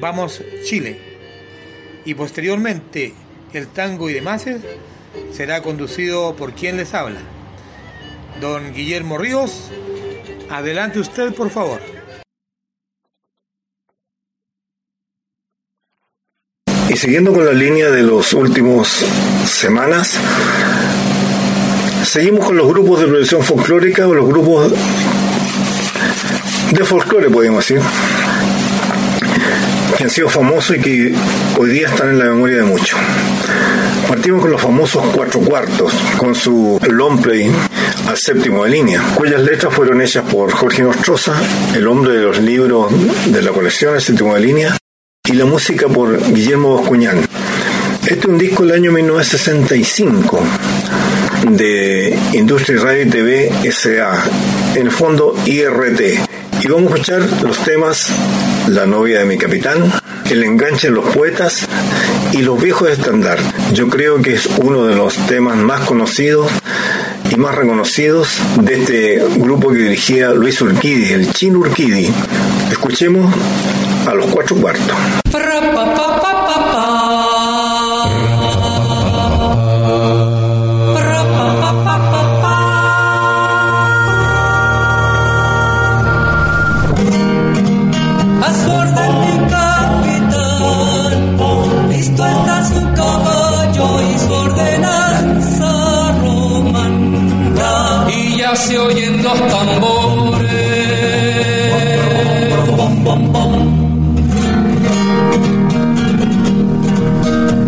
Vamos Chile. Y posteriormente el tango y demás será conducido por quien les habla. Don Guillermo Ríos, adelante usted por favor. Y siguiendo con la línea de los últimos semanas, seguimos con los grupos de producción folclórica o los grupos de folclore, podemos decir que han sido famosos y que hoy día están en la memoria de muchos. Partimos con los famosos cuatro cuartos, con su long play al séptimo de línea, cuyas letras fueron hechas por Jorge Nostroza, el hombre de los libros de la colección El séptimo de línea, y la música por Guillermo Boscuñán. Este es un disco del año 1965 de Industria Radio y TV SA, en el fondo IRT. Y vamos a escuchar los temas la novia de mi capitán, El enganche en los poetas y Los viejos estándar. Yo creo que es uno de los temas más conocidos y más reconocidos de este grupo que dirigía Luis Urquidi, el Chin Urquidi. Escuchemos a los cuatro cuartos. Se oyen los tambores.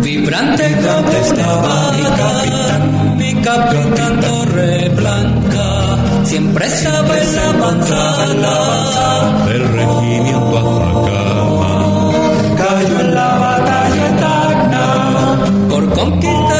Vibrante estaba mi capitán, mi capitán Torre Blanca, siempre sabe la manzana, el regimiento Atacama, cayó en la batalla Tacna, por conquistar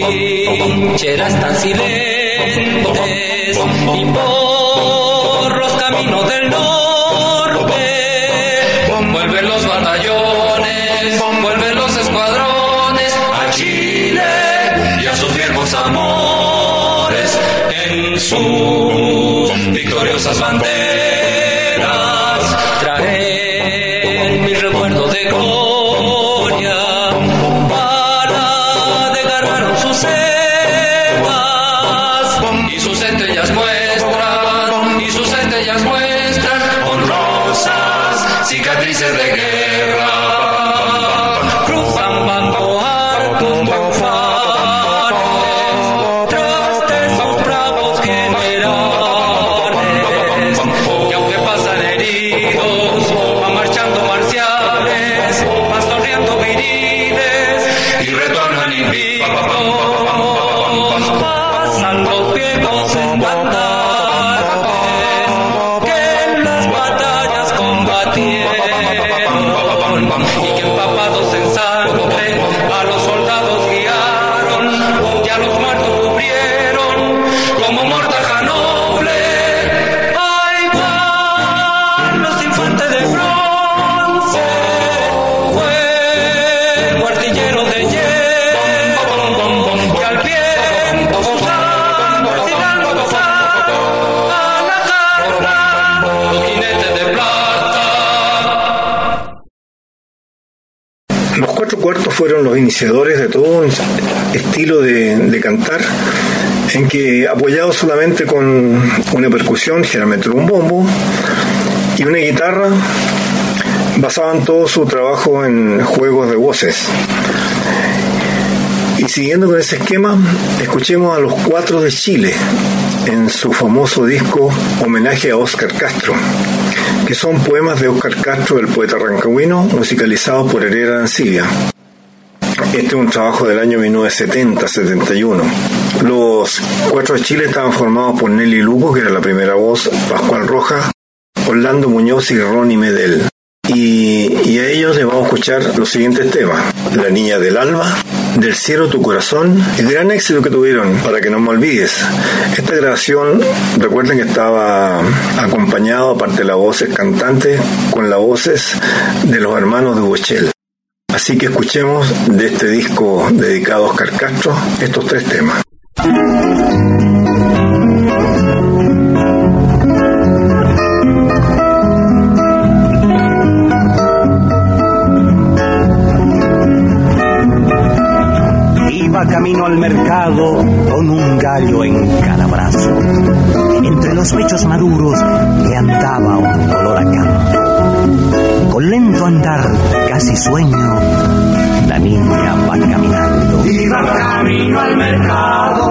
trincheras tan silentes y por los caminos del norte vuelven los batallones, vuelven los escuadrones a Chile y a sus viejos amores en sus victoriosas banderas. de todo un estilo de, cantar en que apoyado solamente con una percusión, generalmente un bombo y una guitarra, basaban todo su trabajo en juegos de voces. Y siguiendo con ese esquema, escuchemos a los cuatro de Chile en su famoso disco Homenaje a Oscar Castro, que son poemas de Oscar Castro, el poeta rancagüino, musicalizados por Herrera Ancibia. Este es un trabajo del año 1970-71. Los Cuatro de Chile estaban formados por Nelly Luco, que era la primera voz, Pascual Rojas, Orlando Muñoz y Ronnie Medel. Y, a ellos les vamos a escuchar los siguientes temas. La Niña del Alba, del cielo tu corazón, el gran éxito que tuvieron, para que no me olvides. Esta grabación, recuerden que estaba acompañado, aparte de las voces cantantes, con las voces de los hermanos de Bochel. Así que escuchemos de este disco dedicado a Oscar Castro estos tres temas. Iba camino al mercado con un gallo en cada brazo. Entre los pechos maduros le andaba un olor a campo. Con lento andar, casi sueño, la niña va caminando. Iba camino al mercado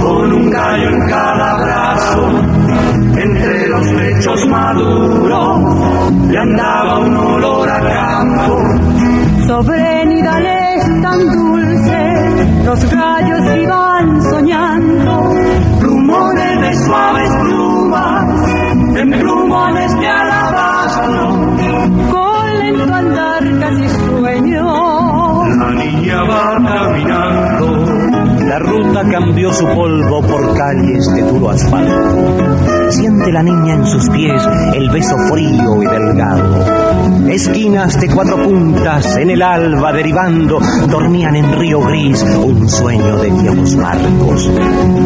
con un gallo en cada brazo. Entre los pechos maduros le andaba un olor a campo. Sobre nidales tan dulces, los gallos iban soñando. Rumores de suaves plumas, en plumones de alabastro. Lento andar casi sueño. La niña va caminando. La ruta cambió su polvo por calles de duro asfalto. Siente la niña en sus pies el beso frío y delgado. Esquinas de cuatro puntas en el alba derivando dormían en río gris un sueño de viejos barcos.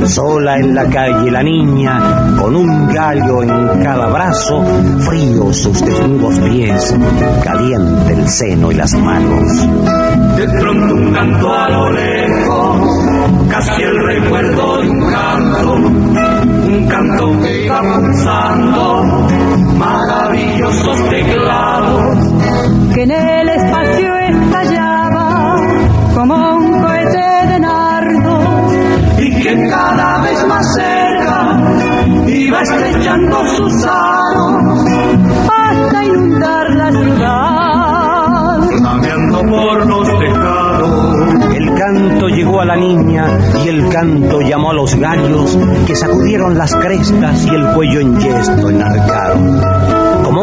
Sola en la calle la niña con un gallo en cada brazo, fríos sus desnudos pies, caliente el seno y las manos. De pronto un canto a lo lejos, casi el recuerdo de un canto, un canto que iba pulsando, maravillosos teclados. En el espacio estallaba como un cohete de nardos. y que cada vez más cerca iba estrechando sus aros, hasta inundar la ciudad. flameando por los tejados. El canto llegó a la niña y el canto llamó a los gallos que sacudieron las crestas y el cuello en yesto enarcaron.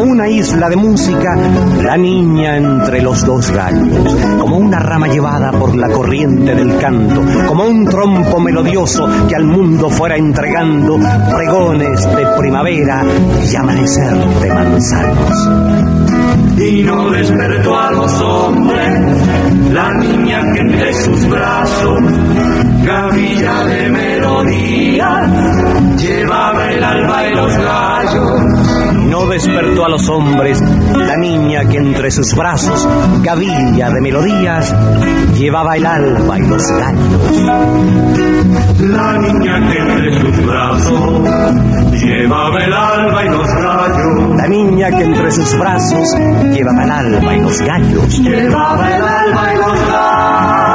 Una isla de música, la niña entre los dos gallos, como una rama llevada por la corriente del canto, como un trompo melodioso que al mundo fuera entregando pregones de primavera y amanecer de manzanos. y no despertó a los hombres la niña que entre sus brazos gavilla de melodía llevaba el alba y los gallos No despertó a los hombres la niña que entre sus brazos, gavilla de melodías, llevaba el alba y los gallos. la niña que entre sus brazos llevaba el alba y los gallos La niña que entre sus brazos llevaba el alba y los gallos. llevaba el alba y los gallos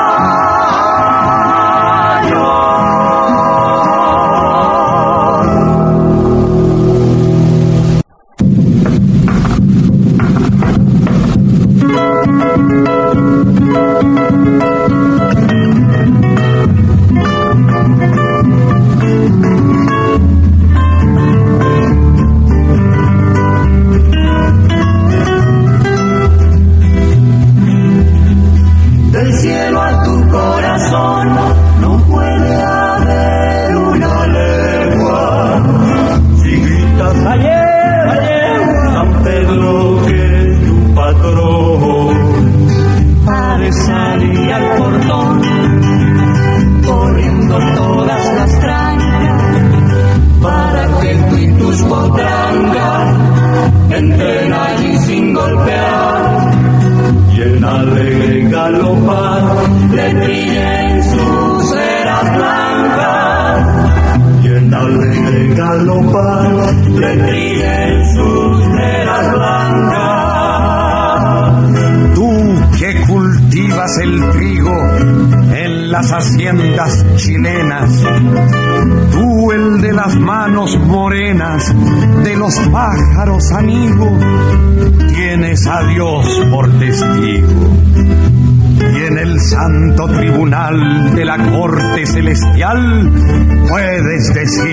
puedes decir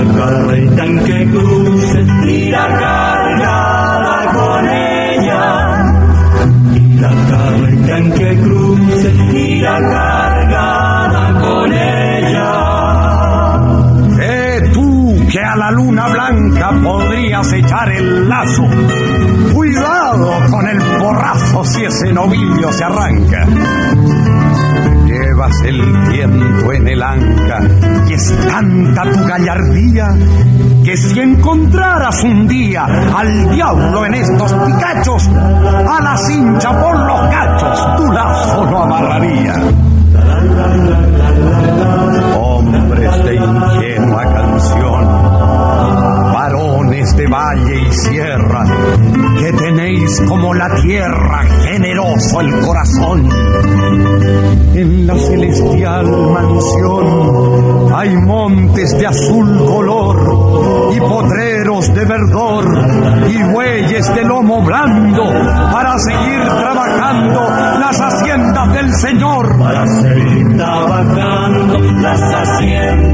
y la carreta en que cruces irá cargada con ella y la carreta en que cruces irá cargada con ella Eh, tú que a la luna blanca podrías echar el lazo. Cuidado con el porrazo si ese novillo se arranca. El viento en el anca y es tanta tu gallardía que si encontraras un día al diablo en estos picachos, a la cincha por los cachos tu lazo no amarraría. De valle y sierra, que tenéis como la tierra generoso el corazón. En la celestial mansión hay montes de azul color y potreros de verdor y bueyes de lomo blando para seguir trabajando las haciendas del Señor. para seguir trabajando las haciendas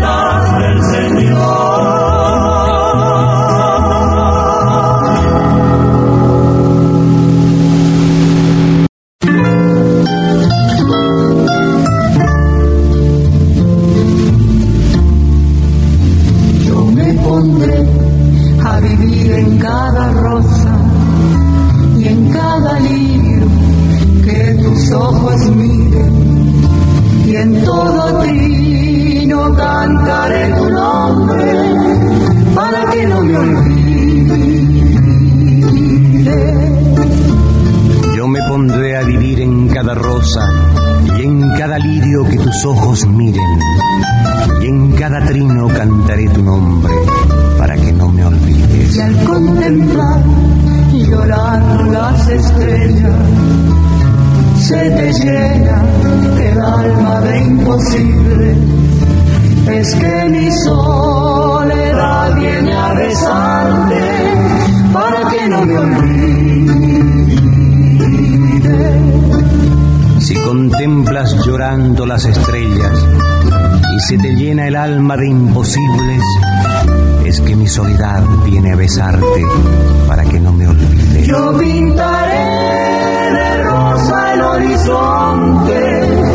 ojos miren. Y en cada trino cantaré tu nombre para que no me olvides. Y al contemplar y llorar las estrellas, se te llena el alma de imposible. Es que mi soledad las estrellas y se te llena el alma de imposibles, es que mi soledad viene a besarte para que no me olvides. Yo pintaré de rosa el horizonte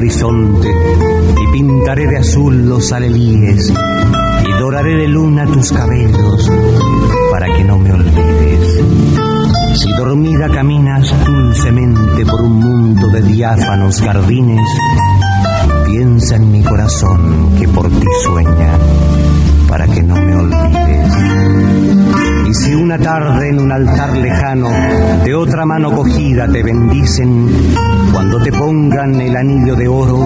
horizonte y pintaré de azul los alelíes y doraré de luna tus cabellos para que no me olvides. Si dormida caminas dulcemente por un mundo de diáfanos jardines, piensa en mi corazón que por ti sueña para que no me olvides. Si una tarde en un altar lejano de otra mano cogida te bendicen, cuando te pongan el anillo de oro,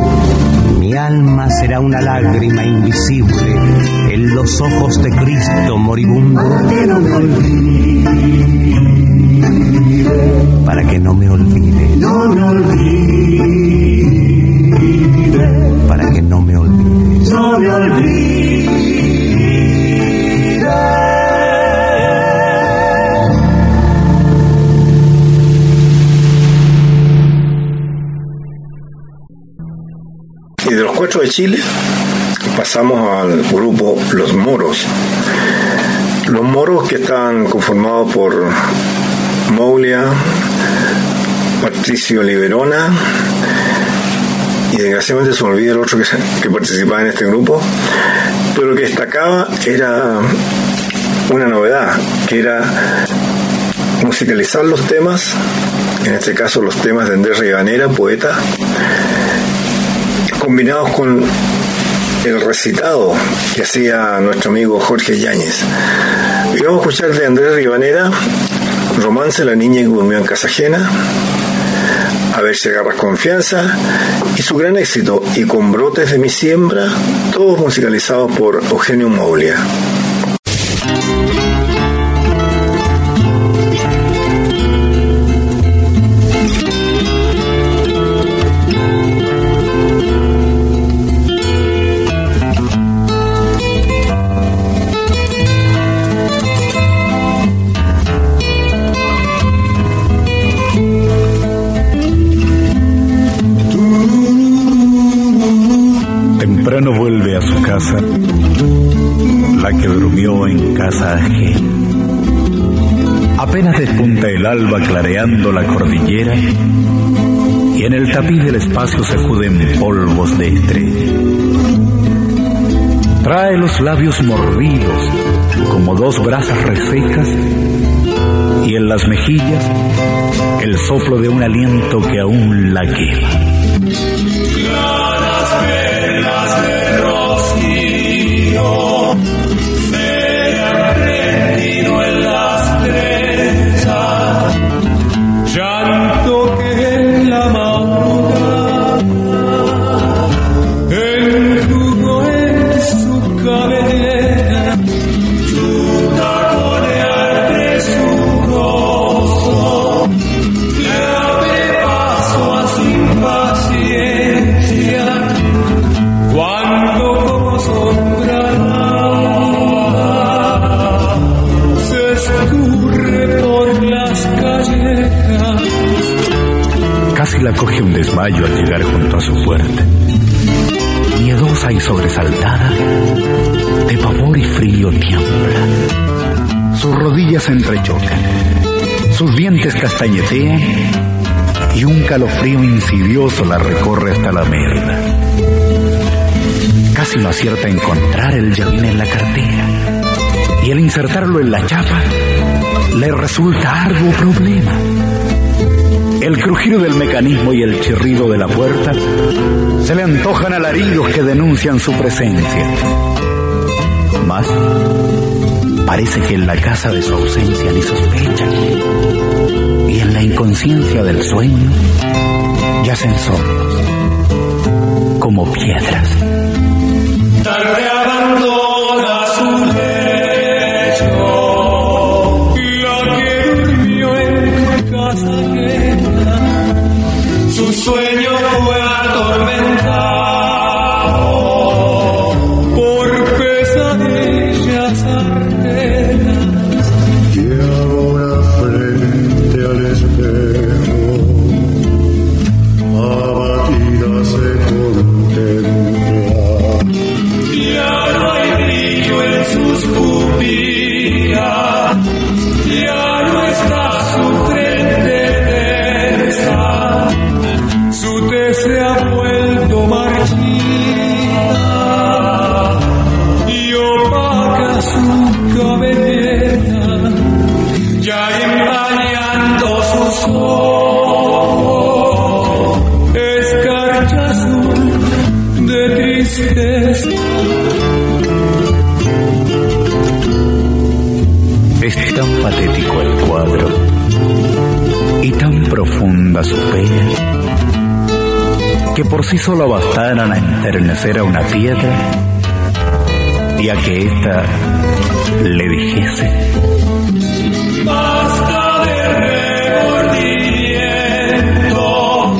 mi alma será una lágrima invisible en los ojos de Cristo moribundo. Para que no me olvide. No me olvides. Chile pasamos al grupo Los Moros. Los Moros que están conformados por Moulia, Patricio Liberona y desgraciadamente se me olvida el otro que, que participaba en este grupo, pero lo que destacaba era una novedad, que era musicalizar los temas, en este caso los temas de Andrés Ribanera, poeta, combinados con el recitado que hacía nuestro amigo Jorge Yáñez. Y vamos a escuchar de Andrés Ribanera, Romance la niña que durmió en casa ajena, A ver si agarras confianza y su gran éxito y con brotes de mi siembra, todos musicalizados por Eugenio Moglia. La cordillera y en el tapiz del espacio se acuden polvos de estrella. Trae los labios mordidos como dos brasas resecas y en las mejillas el soplo de un aliento que aún la quema. Un desmayo al llegar junto a su puerta. Miedosa y sobresaltada, de pavor y frío tiembla. Sus rodillas se entrechocan, sus dientes castañetean y un calofrío insidioso la recorre hasta la merda. Casi no acierta a encontrar el llavín en la cartera y al insertarlo en la chapa le resulta arduo problema. El crujido del mecanismo y el chirrido de la puerta se le antojan alaridos que denuncian su presencia. Más, parece que en la casa de su ausencia ni sospecha. Y en la inconsciencia del sueño yacen solos, como piedras. Sí solo bastaran a enternecer a una piedra y a que ésta le dijese Basta de remordimiento,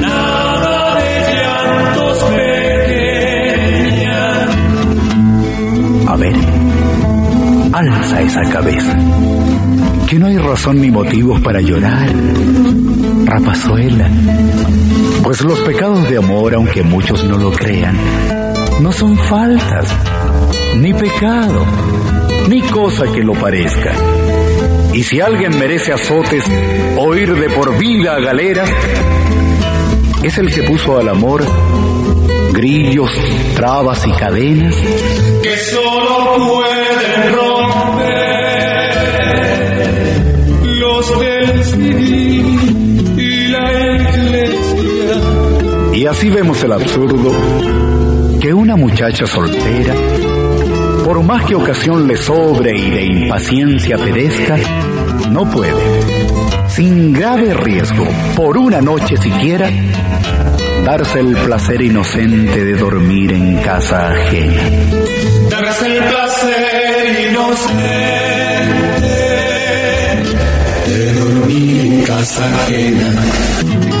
nada de llantos pequeñas. A ver, alza esa cabeza, que no hay razón ni motivos para llorar, rapazuela, pues los pecados de amor, aunque muchos no lo crean, no son faltas, ni pecado, ni cosa que lo parezca. Y si alguien merece azotes o ir de por vida a galeras, es el que puso al amor grillos, trabas y cadenas que solo pueden romper los del civil Y así vemos el absurdo que una muchacha soltera, por más que ocasión le sobre y de impaciencia perezca, no puede, sin grave riesgo, por una noche siquiera, darse el placer inocente de dormir en casa ajena. Darse el placer inocente de dormir en casa ajena.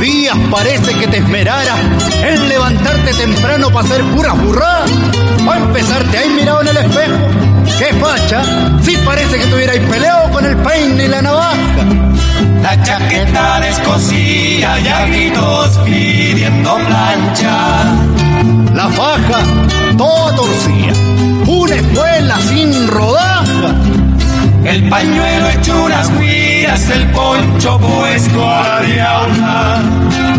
Días parece que te esmerara en levantarte temprano para hacer puras burradas. A empezar, te has mirado en el espejo. ¡Qué facha! Sí parece que tuvierais peleado con el peine y la navaja. La chaqueta descosía y a gritos pidiendo plancha. La faja, toda torcida. Una escuela sin rodaja. El pañuelo hecho unas guías, el poncho puesto a.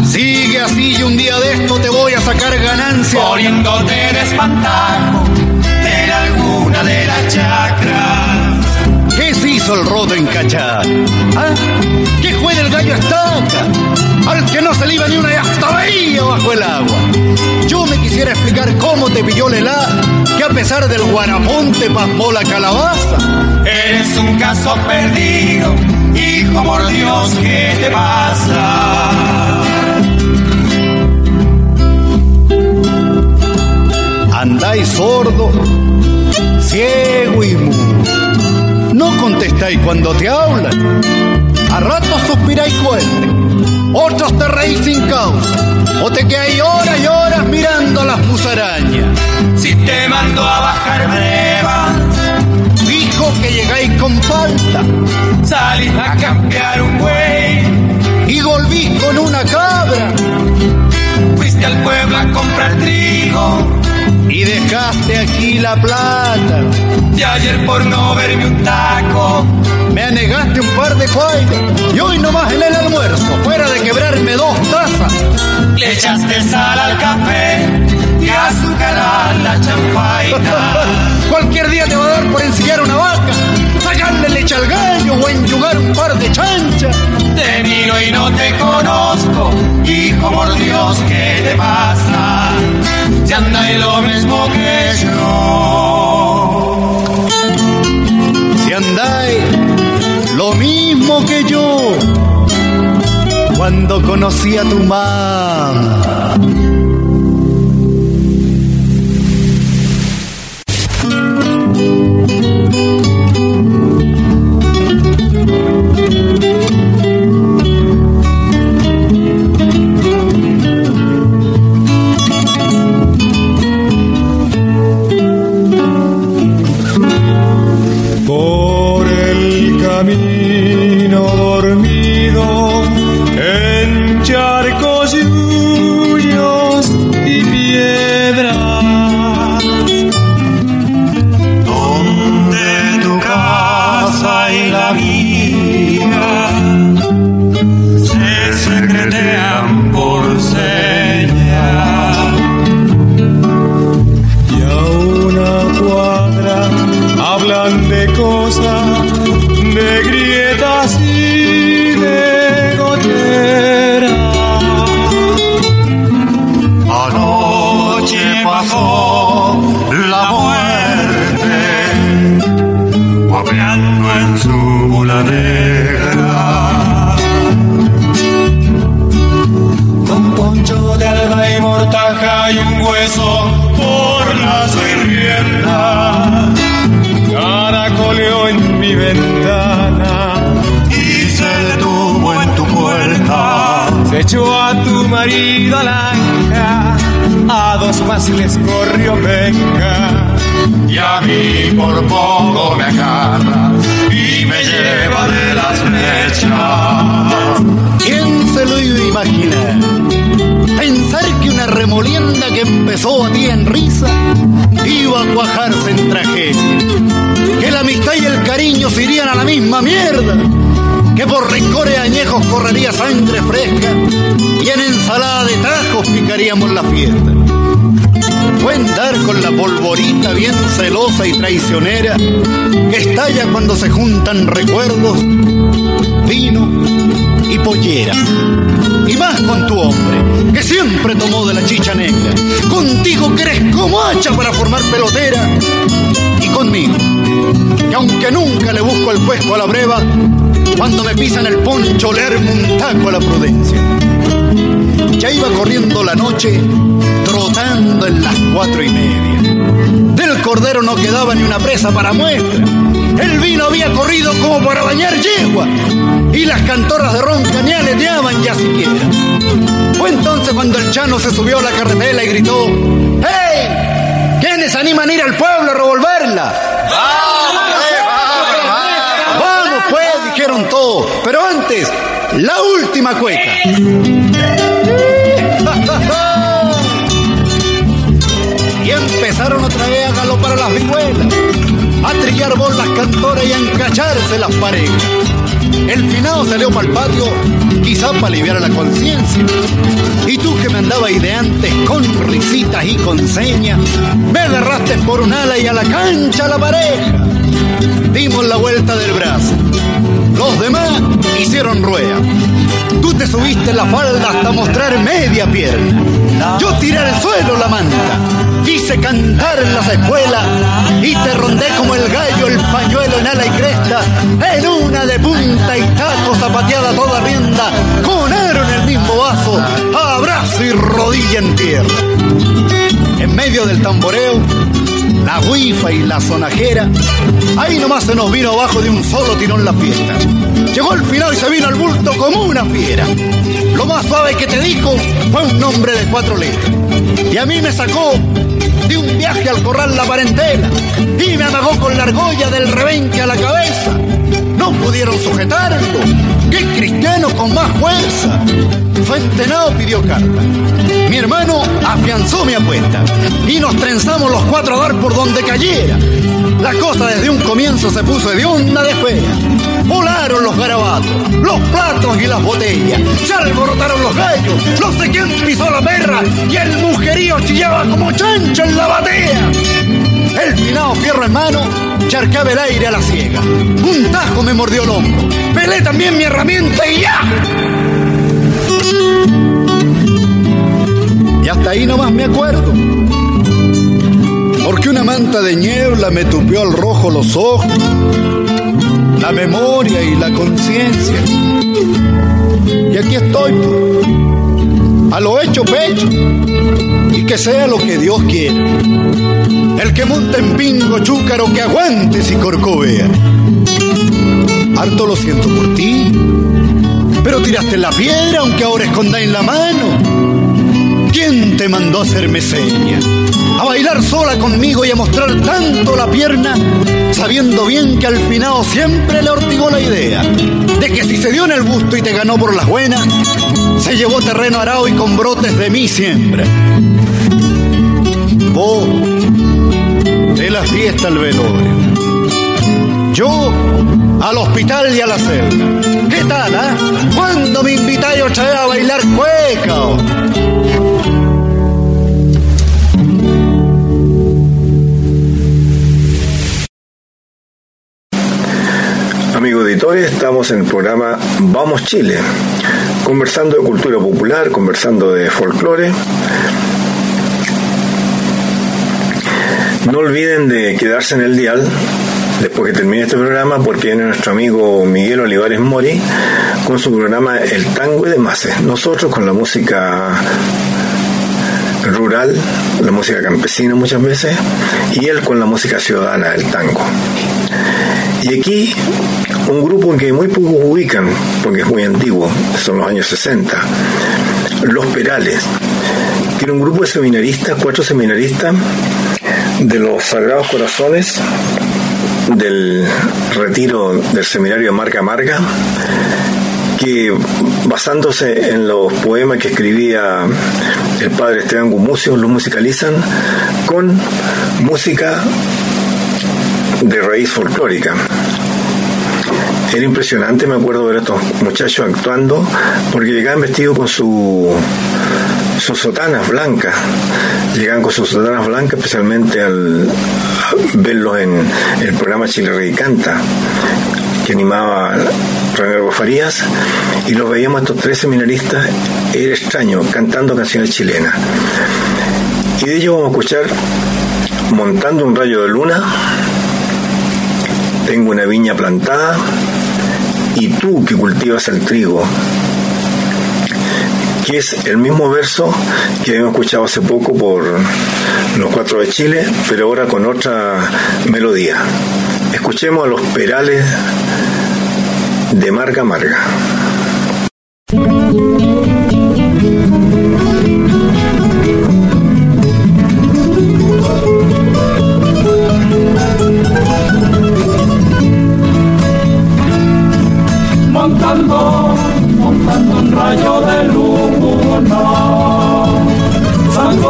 Sigue así y un día de esto te voy a sacar ganancia. Poniéndote de espantajo de alguna de las chacras. ¿Qué se hizo el rodo en Cachar? ¿Ah? ¿Qué fue del gallo estaca? Al que no se le iba ni una y hasta veía bajo el agua. Yo me quisiera explicar cómo te pilló la helada, que a pesar del guarapón te pasmó la calabaza. Eres un caso perdido, hijo por Dios, ¿qué te pasa? Andáis sordo, ciego y mudo. No contestáis cuando te hablan. A ratos suspiráis fuerte. Otros te reís sin causa. O te quedáis horas y horas mirando las musarañas. Si te mando a bajar breva, que llegáis con falta. salís a cambiar un buey. Y volvís con una cabra. Fuiste al pueblo a comprar trigo. Y dejaste aquí la plata. Y ayer por no verme un taco, Me anegaste un par de cuaitas. Y hoy nomás en el almuerzo, fuera de quebrarme dos tazas. le echaste sal al café y azúcar a la champaina. Cualquier día te va a dar por ensillar una vaca, sacarle leche al gallo o enyugar un par de chanchas. Te miro y no te conozco, hijo por Dios, ¿qué te pasa? Si andáis lo mismo que yo. Si andáis lo mismo que yo cuando conocí a tu mamá. A dos más les corrió venga. Y a mí por poco me agarra y me lleva de las mechas. ¿Quién se lo iba a imaginar? Pensar que una remolienda que empezó a ti en risa iba a cuajarse en tragedia. Que la amistad y el cariño se irían a la misma mierda. Que por rencores añejos correría sangre fresca y en ensalada de tajos picaríamos la fiesta. Fue andar con la polvorita bien celosa y traicionera que estalla cuando se juntan recuerdos, vino y pollera. Y más con tu hombre, que siempre tomó de la chicha negra. Contigo que eres como hacha para formar pelotera. Y conmigo, que aunque nunca le busco el puesto a la breva, cuando me pisan el poncho le armo un taco a la prudencia. Ya iba corriendo la noche, trotando en las cuatro y media. Del cordero no quedaba ni una presa para muestra. El vino había corrido como para bañar yegua. Y las cantoras de ronca ni aleteaban ya siquiera. Fue entonces cuando el chano se subió a la carretela y gritó: ¡Hey! ¿Quiénes animan a ir al pueblo a revolverla? ¡Vamos, todos. Pero antes, la última cueca. Y empezaron otra vez a galopar las vihuelas, a trillar bolas cantoras y a encacharse las parejas. El finado salió para el patio, quizá para aliviar a la conciencia. Y tú que me andabas ideantes con risitas y con señas, me agarraste por un ala y a la cancha la pareja. Dimos la vuelta del brazo. Los demás hicieron rueda. Tú te subiste la falda hasta mostrar media pierna. Yo tiré al suelo la manta. Hice cantar en las escuelas y te rondé como el gallo el pañuelo en ala y cresta. En una de punta y taco zapateada toda rienda. Con aro en el mismo vaso. Abrazo y rodilla en tierra. En medio del tamboreo la guifa y la sonajera, ahí nomás se nos vino abajo de un solo tirón la fiesta. Llegó el final y se vino al bulto como una fiera. Lo más suave que te dijo fue un nombre de cuatro letras. Y a mí me sacó de un viaje al corral la parentela y me amagó con la argolla del rebenque a la cabeza. No pudieron sujetarlo. ¡Qué cristiano con más fuerza! Fuentenado pidió carta. Mi hermano afianzó mi apuesta y nos trenzamos los cuatro a dar por donde cayera. La cosa desde un comienzo se puso de onda de fea. Volaron los garabatos, los platos y las botellas. Se alborotaron los gallos, no sé quién pisó la perra y el mujerío chillaba como chancho en la batea. El finado fierro en mano charcaba el aire a la ciega. Un tajo me mordió el hombro. Pelé también mi herramienta y ya. Y hasta ahí nomás me acuerdo. Porque una manta de niebla me tupió al rojo los ojos, la memoria y la conciencia. Y aquí estoy, pues, a lo hecho pecho, y que sea lo que Dios quiera. El que monta en pingo chúcaro que aguante si corcovea. Harto lo siento por ti, pero tiraste la piedra aunque ahora escondáis la mano. ¿Quién te mandó a hacerme seña? A bailar sola conmigo y a mostrar tanto la pierna, sabiendo bien que al finado siempre le ortigó la idea de que si se dio en el busto y te ganó por las buenas, se llevó terreno arao y con brotes de mí siempre. Vos, de la fiesta al velorio. Yo, al hospital y a la celda. ¿Qué tal, ah? ¿Cuándo me invitáis a bailar cueca? Amigos editores, estamos en el programa Vamos Chile, conversando de cultura popular, conversando de folclore. No olviden de quedarse en el dial después que termine este programa porque viene nuestro amigo Miguel Olivares Mori con su programa El Tango y demás. Nosotros con la música rural, la música campesina muchas veces, y él con la música ciudadana, el tango. Y aquí un grupo que muy pocos ubican, porque es muy antiguo, son los años 60, Los Perales, era un grupo de seminaristas, cuatro seminaristas de los Sagrados Corazones del retiro del seminario Marca Marca, que basándose en los poemas que escribía el padre Esteban Gumucio, los musicalizan con música de raíz folclórica. Era impresionante, me acuerdo ver a estos muchachos actuando, porque llegaban vestidos con su, sus sotanas blancas. Llegaban con sus sotanas blancas, especialmente al verlos en el programa Chile Rey Canta, que animaba René Farías, y los veíamos estos tres seminaristas, era extraño, cantando canciones chilenas. Y de ellos vamos a escuchar Montando un rayo de luna, Tengo una viña plantada, y tú que cultivas el trigo, que es el mismo verso que habíamos escuchado hace poco por los cuatro de Chile, pero ahora con otra melodía. Escuchemos a los perales de Marga Marga.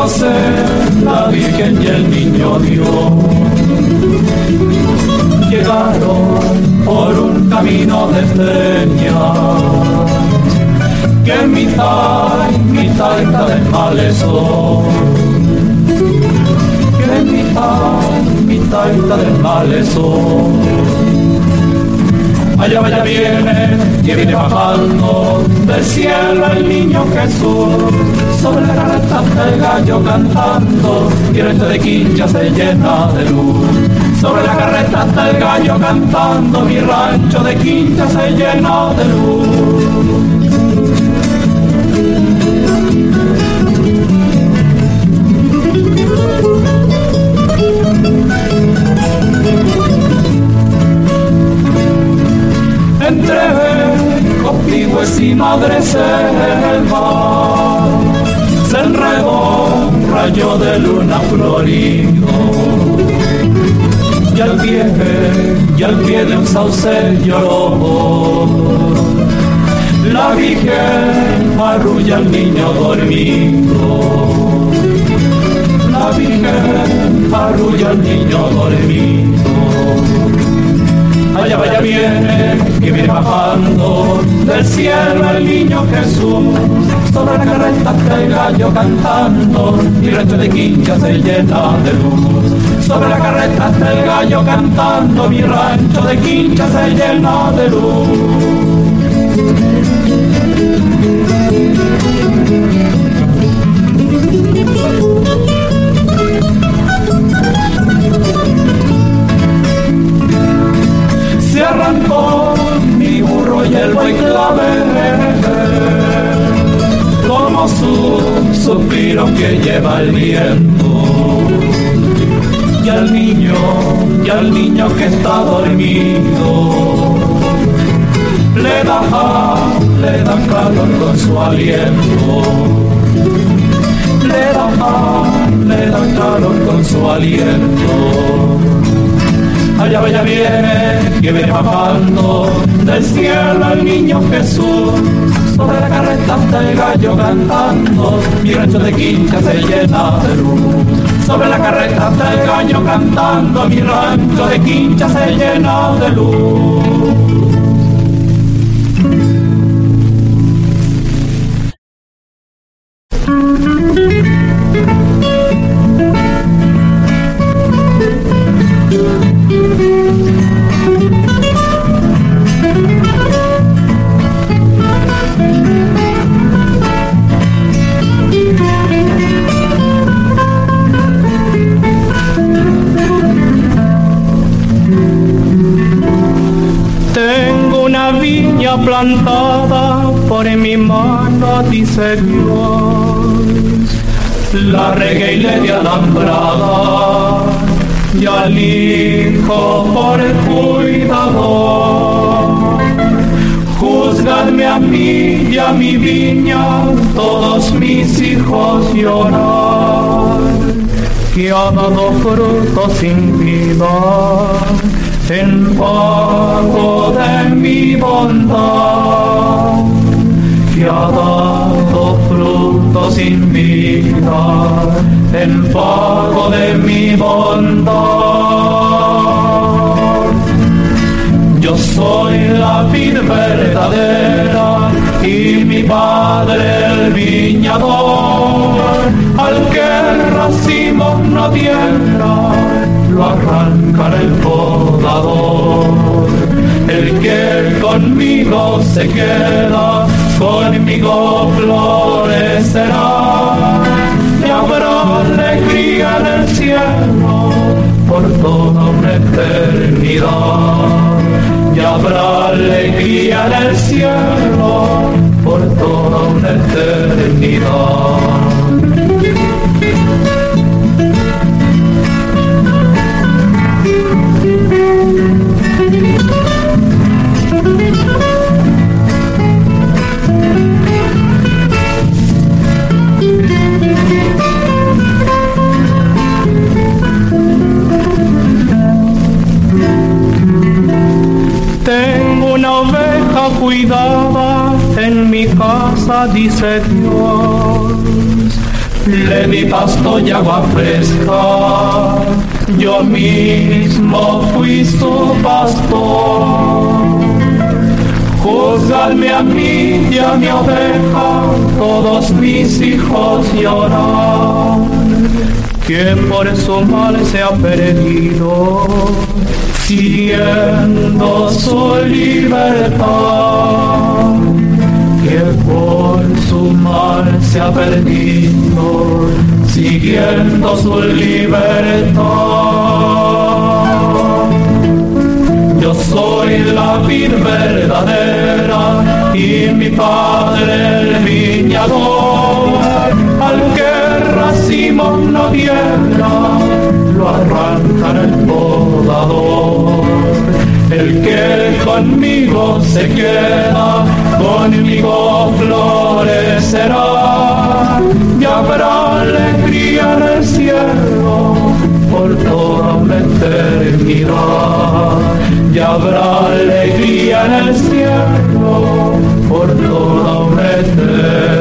José, la Virgen y el niño Dios llegaron por un camino de peña que mitad, mitad está del malezón. Que mitad, mitad está del malezón. Allá vaya viene, que viene bajando del cielo el niño Jesús. Sobre la carreta del gallo cantando, y el de quincha se llena de luz. Sobre la carreta está el gallo cantando, mi rancho de quincha se llena de luz. Copigües y madre selva se enredó un rayo de luna florido. Y al pie, y al pie de un sauce lloró. La virgen arrulla al niño dormido. La virgen arrulla al niño dormido. Allá vaya viene, que viene bajando del cielo el niño Jesús. Sobre la carreta está el gallo cantando, y rancho de quincha se llena de luz. Sobre la carreta está el gallo cantando, mi rancho de quincha se llena de luz. Y el buey clave como su suspiro que lleva el viento. Y al niño y al niño que está dormido le da le da calor con su aliento. Le da le da calor con su aliento allá vaya viene, que viene bajando del cielo el niño Jesús. Sobre la carreta está el gallo cantando, mi rancho de quincha se llena de luz. Sobre la carreta está el gallo cantando, mi rancho de quincha se llena de luz. Sin vida en pago de mi bondad, que ha dado fruto sin vida en pago de mi bondad. Yo soy la vid verdadera y mi padre el viñador, al que el racimo no diera, lo arrancará el podador. El que conmigo se queda, conmigo florecerá y habrá alegría en el cielo por toda una eternidad. Y habrá alegría en el cielo por toda una eternidad. 17 Dios Le di pasto y agua fresca, yo mismo fui su pastor. Juzgadme a mí y a mi oveja, todos mis hijos lloran. Quien por su mal se ha perdido, siguiendo su libertad que por su mal se ha perdido, siguiendo su libertad. Yo soy la vid verdadera y mi padre el viñador, al que racimo no diera, lo arrancará el podador. El que conmigo se queda, florecerá y habrá alegría en el cielo por toda una eternidad. Y habrá alegría en el cielo por toda una eternidad.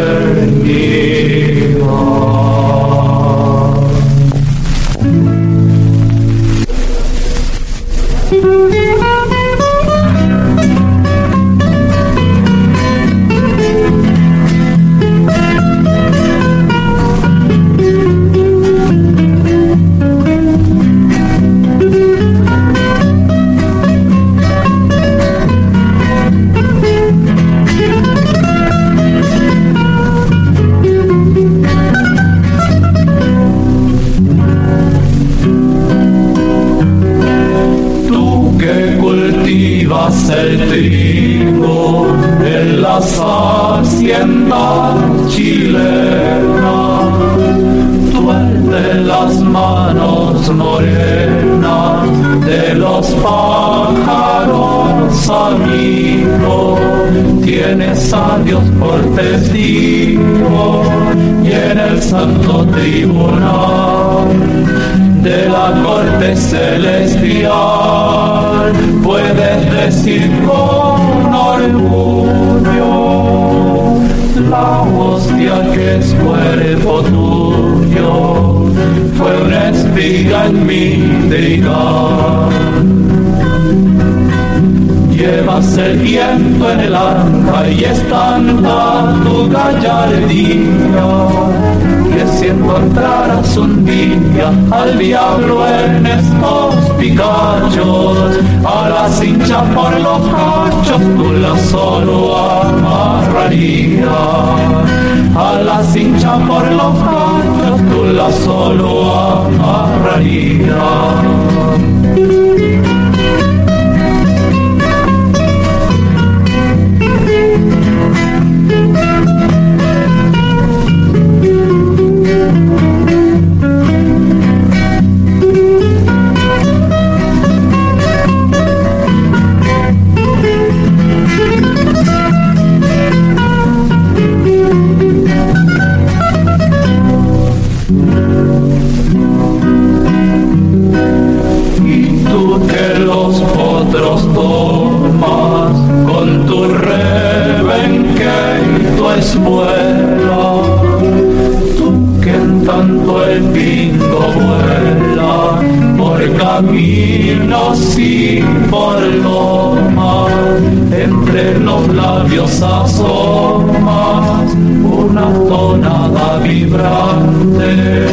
Viento en el arca y estanda tu gallardía. Que si encontraras un día al diablo en estos picachos, a la cincha por los cachos tú la solo amarrarías. A la cincha por los cachos tú la solo amarrarías. Por lomas, entre los labios asomas una tonada vibrante.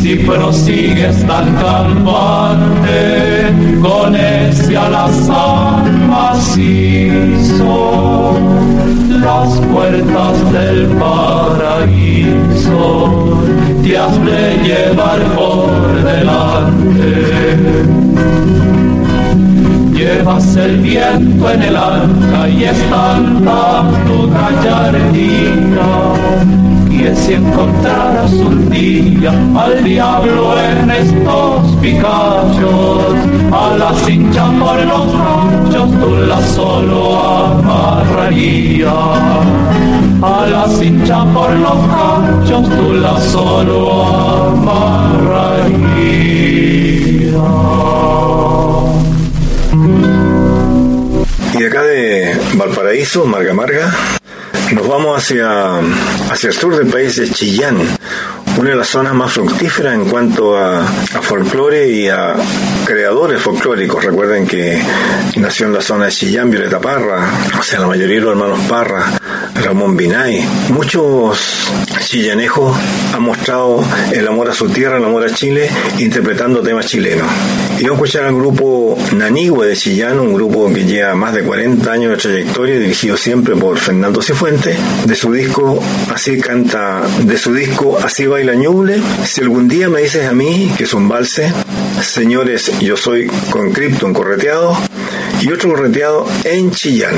Si prosigues tan campante, con ese alazán macizo, las puertas del paraíso te has de llevar por delante llevas el viento en el arca y es tanta tu gallardía que si encontraras un día al diablo en estos picachos, a la cincha por los ranchos tú la solo amarraría. A la cincha por los tú la solo amarraría. Y acá de Valparaíso, Marga Marga, nos vamos hacia, hacia el sur del país de Chillán, una de las zonas más fructíferas en cuanto a, a folclore y a creadores folclóricos. Recuerden que nació en la zona de Chillán Violeta Parra, o sea, la mayoría de los hermanos Parra, Ramón Binay. Muchos chillanejos han mostrado el amor a su tierra, el amor a Chile, interpretando temas chilenos. Y vamos a escuchar al grupo Nanigüe de Chillán, un grupo que lleva más de 40 años de trayectoria, dirigido siempre por Fernando Cifuentes, de su disco Así canta, de su disco Así baila Ñuble. Si algún día me dices a mí que es un valse, señores, yo soy con Krypton correteado y otro correteado en Chillán.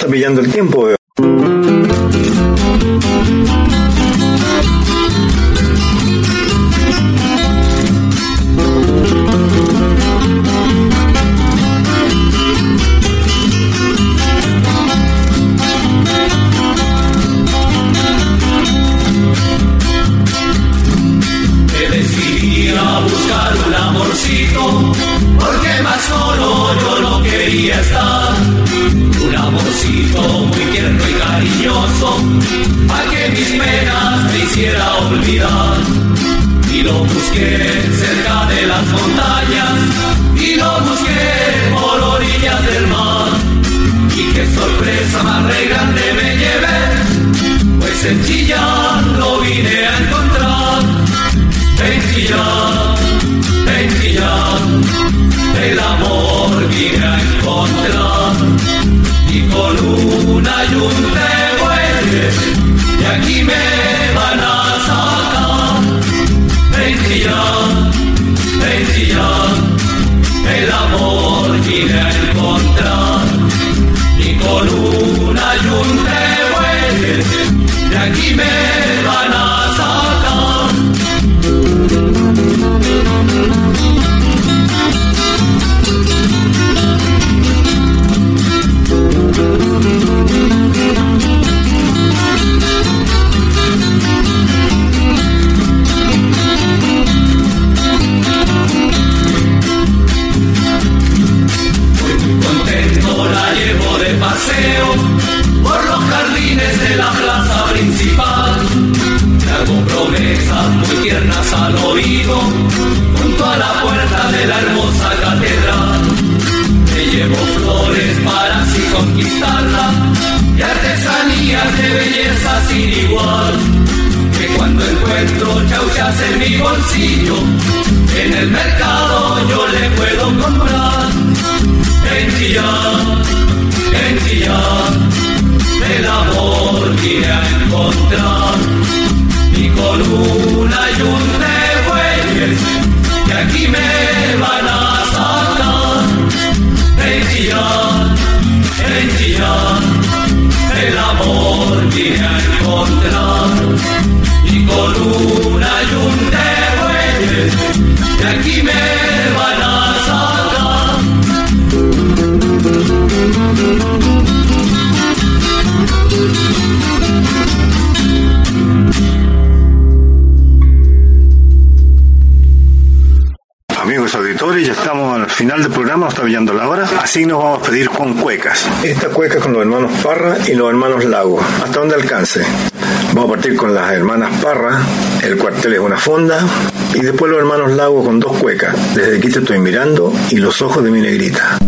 Está pillando el tiempo. Al final del programa, nos está pillando la hora, así nos vamos a pedir con cuecas. Esta cueca con los hermanos Parra y los hermanos Lago, hasta donde alcance. Vamos a partir con las hermanas Parra, el cuartel es una fonda, y después los hermanos Lago con dos cuecas, desde aquí te estoy mirando y los ojos de mi negrita.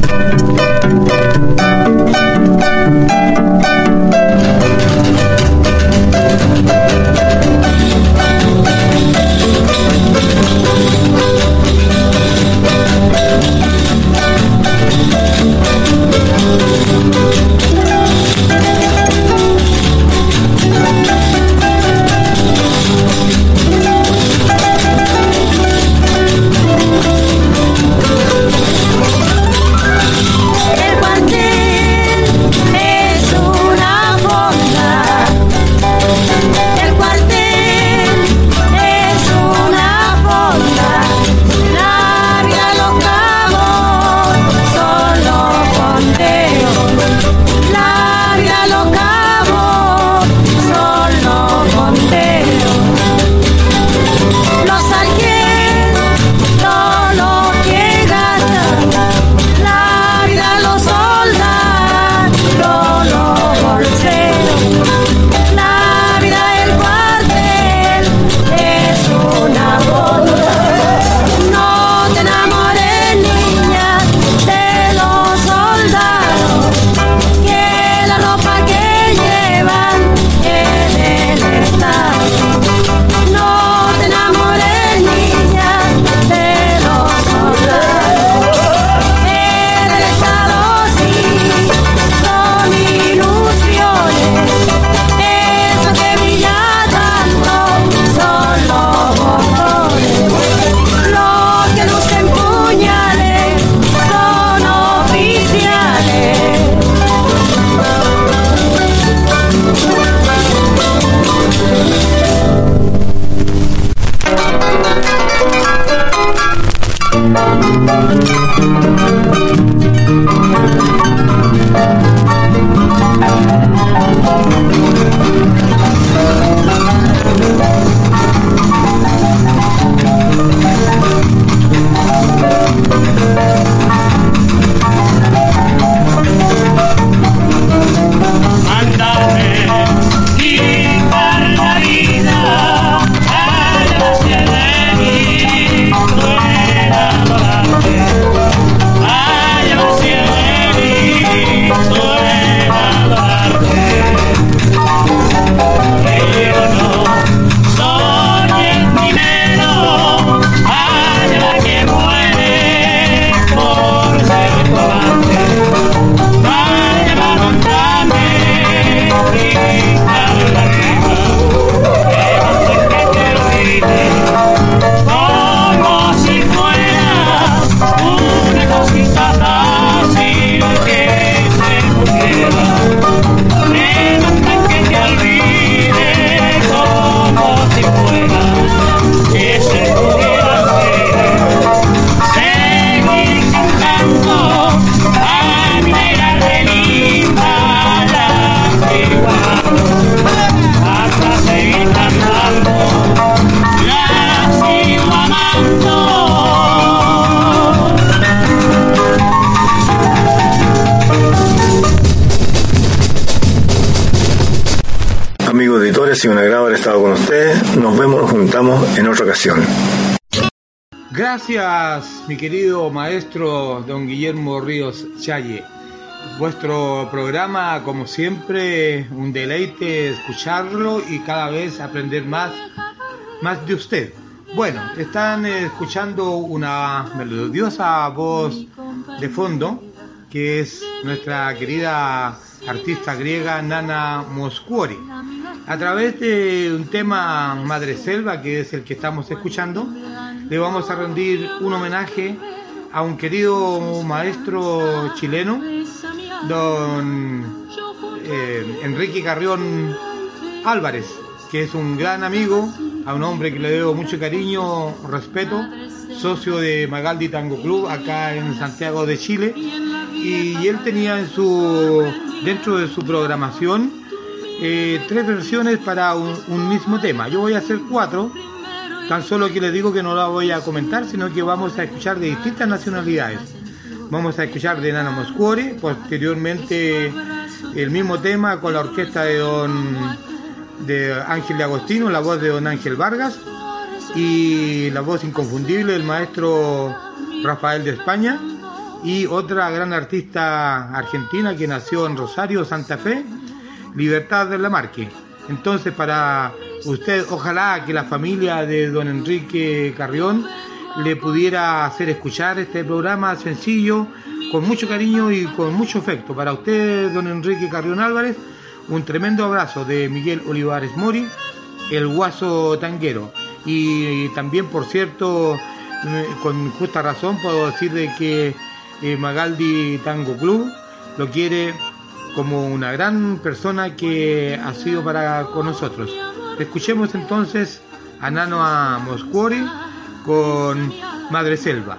Sido un agrado haber estado con ustedes. Nos vemos, nos juntamos en otra ocasión. Gracias, mi querido maestro don Guillermo Ríos Challe. Vuestro programa, como siempre, un deleite escucharlo y cada vez aprender más, más de usted. Bueno, están escuchando una melodiosa voz de fondo, que es nuestra querida artista griega Nana Moscuori. A través de un tema Madre Selva, que es el que estamos escuchando, le vamos a rendir un homenaje a un querido maestro chileno, don eh, Enrique Carrión Álvarez, que es un gran amigo, a un hombre que le debo mucho cariño, respeto, socio de Magaldi Tango Club acá en Santiago de Chile, y él tenía en su dentro de su programación eh, tres versiones para un, mismo tema. Yo voy a hacer cuatro Tan solo que les digo que no la voy a comentar, sino que vamos a escuchar de distintas nacionalidades. Vamos a escuchar de Nana Moscuore, posteriormente el mismo tema con la orquesta de don de Ángel de Agostino, la voz de don Ángel Vargas y la voz inconfundible del maestro Rafael de España y otra gran artista argentina que nació en Rosario, Santa Fe, Libertad de la Marque. Entonces, para usted, ojalá que la familia de don Enrique Carrión le pudiera hacer escuchar este programa sencillo, con mucho cariño y con mucho afecto. Para usted, don Enrique Carrión Álvarez, un tremendo abrazo de Miguel Olivares Mori, el guaso tanguero. Y, también, por cierto, con justa razón puedo decir de que eh, Magaldi Tango Club lo quiere como una gran persona que ha sido para con nosotros. Escuchemos entonces a Nano Moscuori con Madre Selva.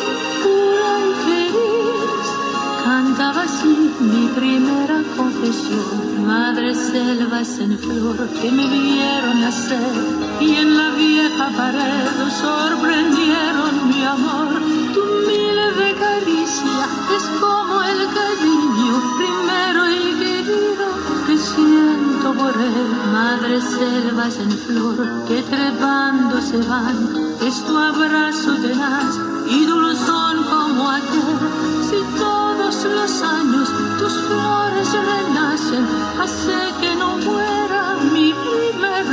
así mi primera confesión. Madres selvas en flor que me vieron nacer. Y en la vieja pared sorprendieron mi amor. Tu de caricia es como el cariño primero y siento por él, madres selvas en flor que trepando se van, es tu abrazo tenaz y dulzón como aquel. Los años tus flores renacen, hace que no muera mi primer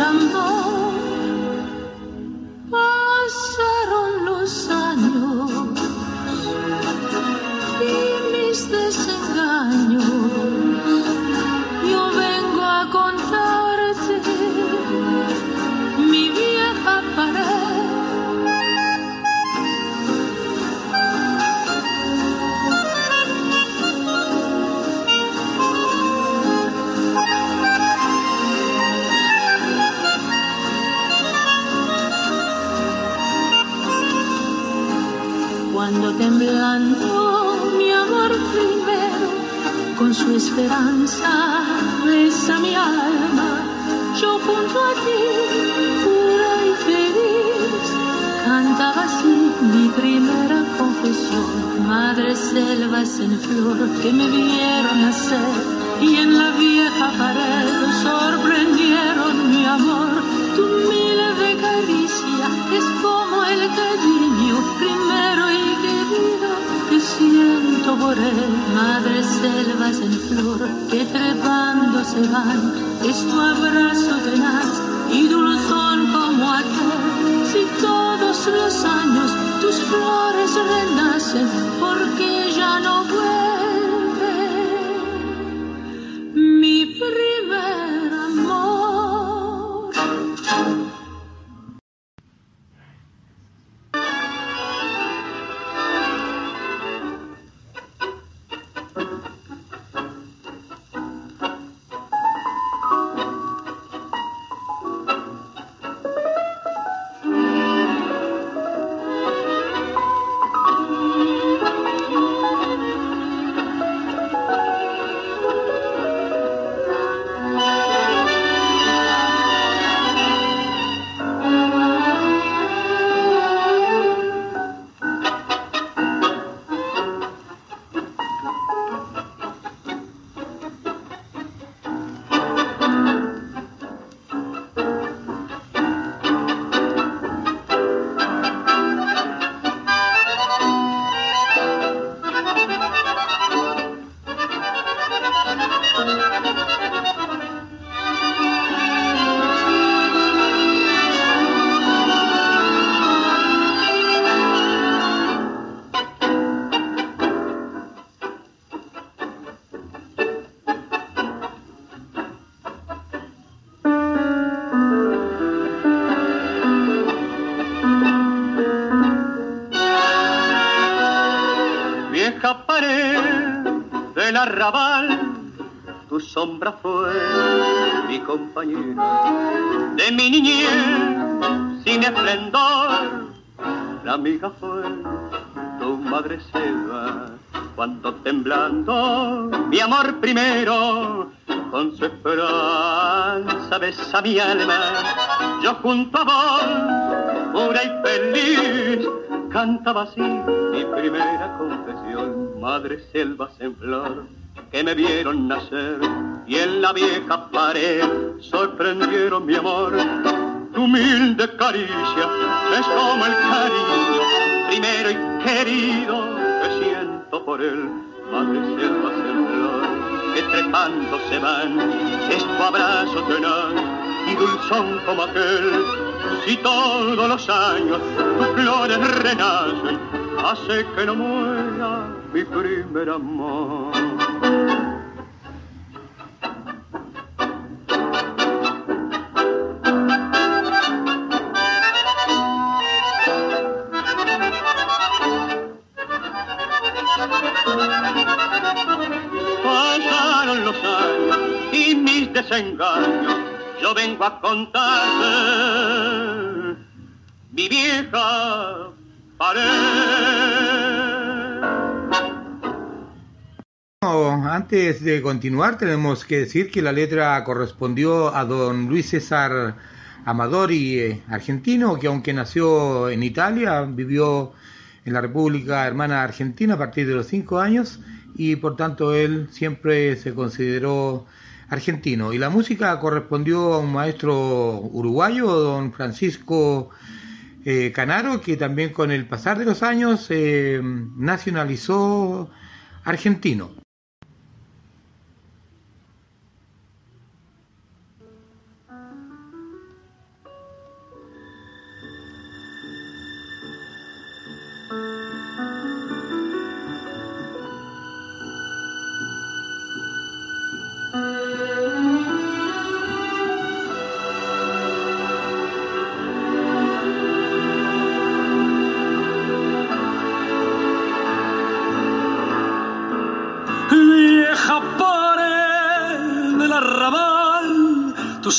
besa mi alma. Yo junto a vos, pura y feliz, cantaba así mi primera confesión. Madre selvas en flor que me vieron nacer y en la vieja pared sorprendieron mi amor. Tu humilde caricia es como el cariño primero y querido que siento por él. Madre selvas en flor que trepando se van, es tu abrazo tenaz y dulzón como aquel. Si todos los años tus flores renacen, hace que no muera mi primer amor. Pasaron los años y mis desengaños, yo vengo a contarte mi vieja pared. No, antes de continuar tenemos que decir que la letra correspondió a don Luis César Amadori, eh, argentino, que aunque nació en Italia, vivió en la República Hermana Argentina a partir de los cinco años y por tanto él siempre se consideró argentino. Y la música correspondió a un maestro uruguayo, don Francisco eh, Canaro, que también con el pasar de los años eh, nacionalizó argentino.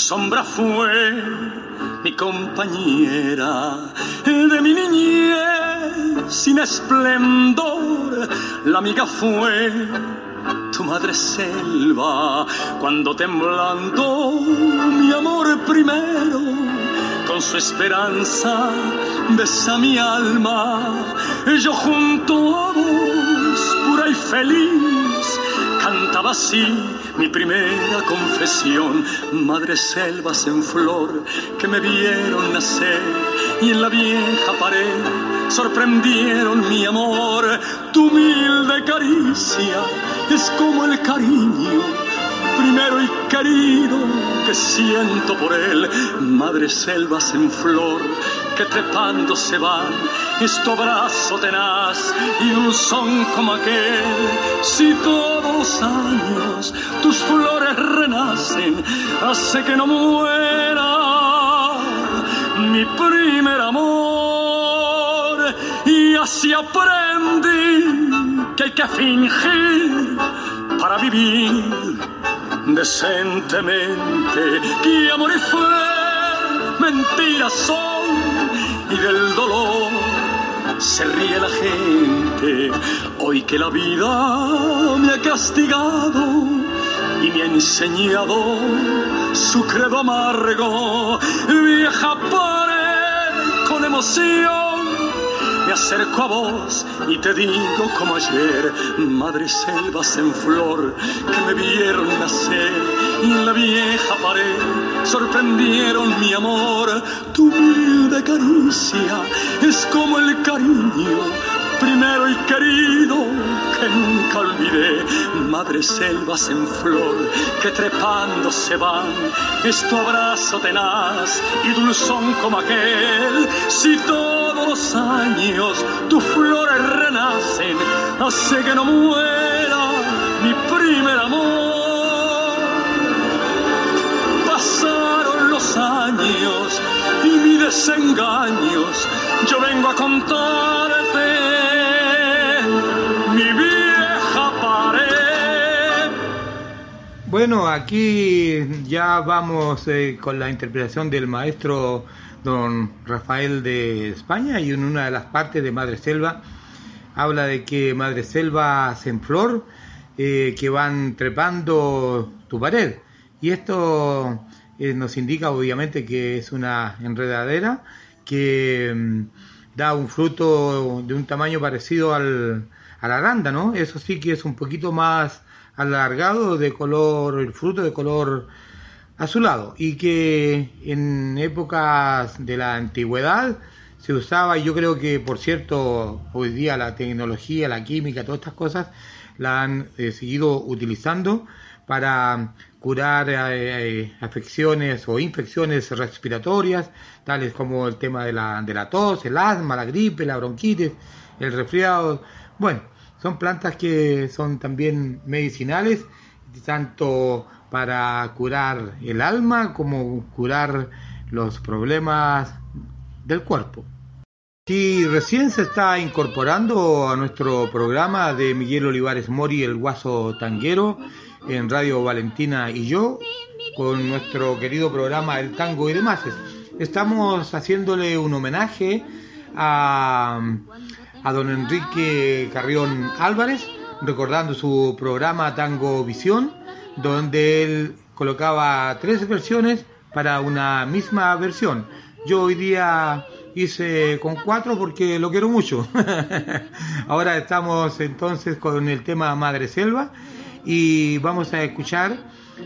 Sombra fue mi compañera de mi niñez sin esplendor. La amiga fue tu madre selva cuando temblando mi amor primero con su esperanza besa mi alma. Yo junto a vos, pura y feliz, cantaba así mi primera confesión. Madre selvas en flor que me vieron nacer y en la vieja pared sorprendieron mi amor. Tu humilde caricia es como el cariño primero y querido que siento por él, madre selvas en flor que trepando se van, es tu tenaz y dulzón como aquel. Si todos los años tus flores renacen, hace que no muera mi primer amor. Y así aprendí que hay que fingir para vivir decentemente. Que amor y fue mentiras son y del dolor se ríe la gente. Hoy que la vida me ha castigado y me ha enseñado su credo amargo vieja pared con emoción me acerco a vos y te digo como ayer, madre selvas en flor que me vieron nacer y en la vieja pared sorprendieron mi amor. Tu humilde caricia es como el cariño primero y querido que nunca olvidé. Madre selvas en flor que trepando se van, es tu abrazo tenaz y dulzón como aquel. Si todos los años tus flores renacen, hace que no muera mi primer amor. Pasaron los años y mis desengaños, yo vengo a contarte Bueno, aquí ya vamos eh, con la interpretación del maestro don Rafael de España y en una de las partes de Madre Selva habla de que Madre Selva en flor eh, que van trepando tu pared y esto eh, nos indica obviamente que es una enredadera que mm, da un fruto de un tamaño parecido al, a la aranda, ¿no? Eso sí que es un poquito más alargado de color, el fruto de color azulado y que en épocas de la antigüedad se usaba y yo creo que por cierto hoy día la tecnología, la química, todas estas cosas la han eh, seguido utilizando para curar eh, eh, afecciones o infecciones respiratorias, tales como el tema de la, de la tos, el asma, la gripe, la bronquitis, el resfriado. Bueno, son plantas que son también medicinales, tanto para curar el alma como curar los problemas del cuerpo. Si recién se está incorporando a nuestro programa de Miguel Olivares Mori, el Guaso Tanguero, en Radio Valentina y yo, con nuestro querido programa El Tango y demás. Estamos haciéndole un homenaje a, a don Enrique Carrión Álvarez, recordando su programa Tango Visión, donde él colocaba tres versiones para una misma versión. Yo hoy día hice con cuatro porque lo quiero mucho. Ahora estamos entonces con el tema Madre Selva y vamos a escuchar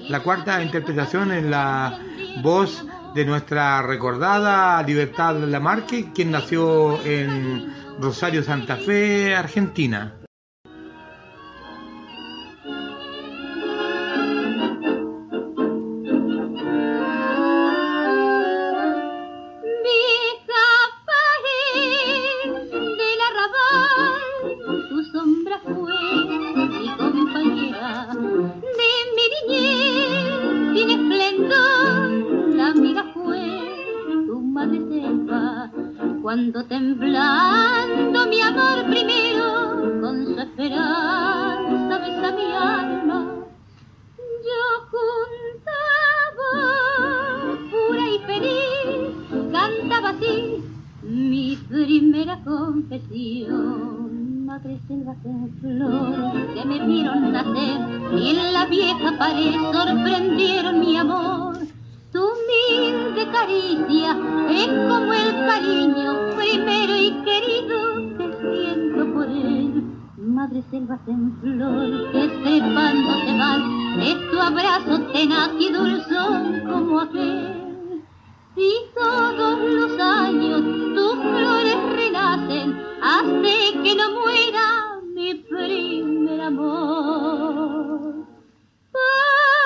la cuarta interpretación en la voz de nuestra recordada Libertad Lamarque, quien nació en Rosario Santa Fe, Argentina. Cuando temblando mi amor primero con su esperanza besa mi alma. Yo juntaba pura y feliz cantaba así mi primera confesión. Madre selvas en flor que me vieron nacer y en la vieja pared sorprendieron mi amor tu humilde caricia es como el cariño primero y querido que siento por él. Madre selvas en flor, que sepan no se van, es tu abrazo tenaz y dulzón como aquel. Si todos los años tus flores renacen, hace que no muera mi primer amor. yo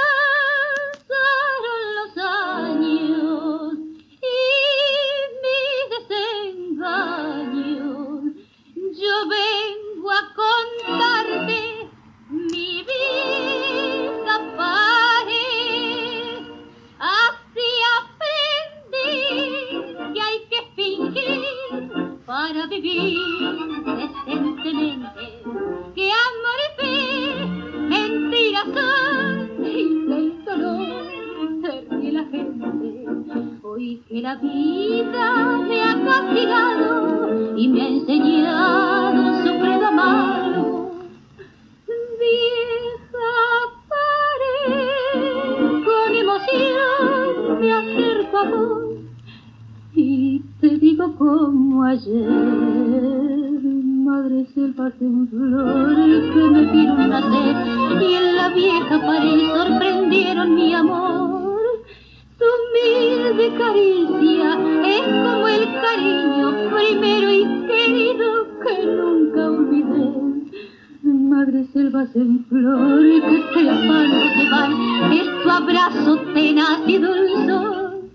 para vivir decentemente. Que amor y fe, mentiras son y del dolor se la gente. Hoy que la vida me ha castigado y me ha enseñado ayer, madre selva en flor que me vieron nacer y en la vieja pared sorprendieron mi amor tu humilde caricia es como el cariño primero y querido que nunca olvidé. Madre selvas en flor que se van o se van, es tu abrazo tenaz y dulzón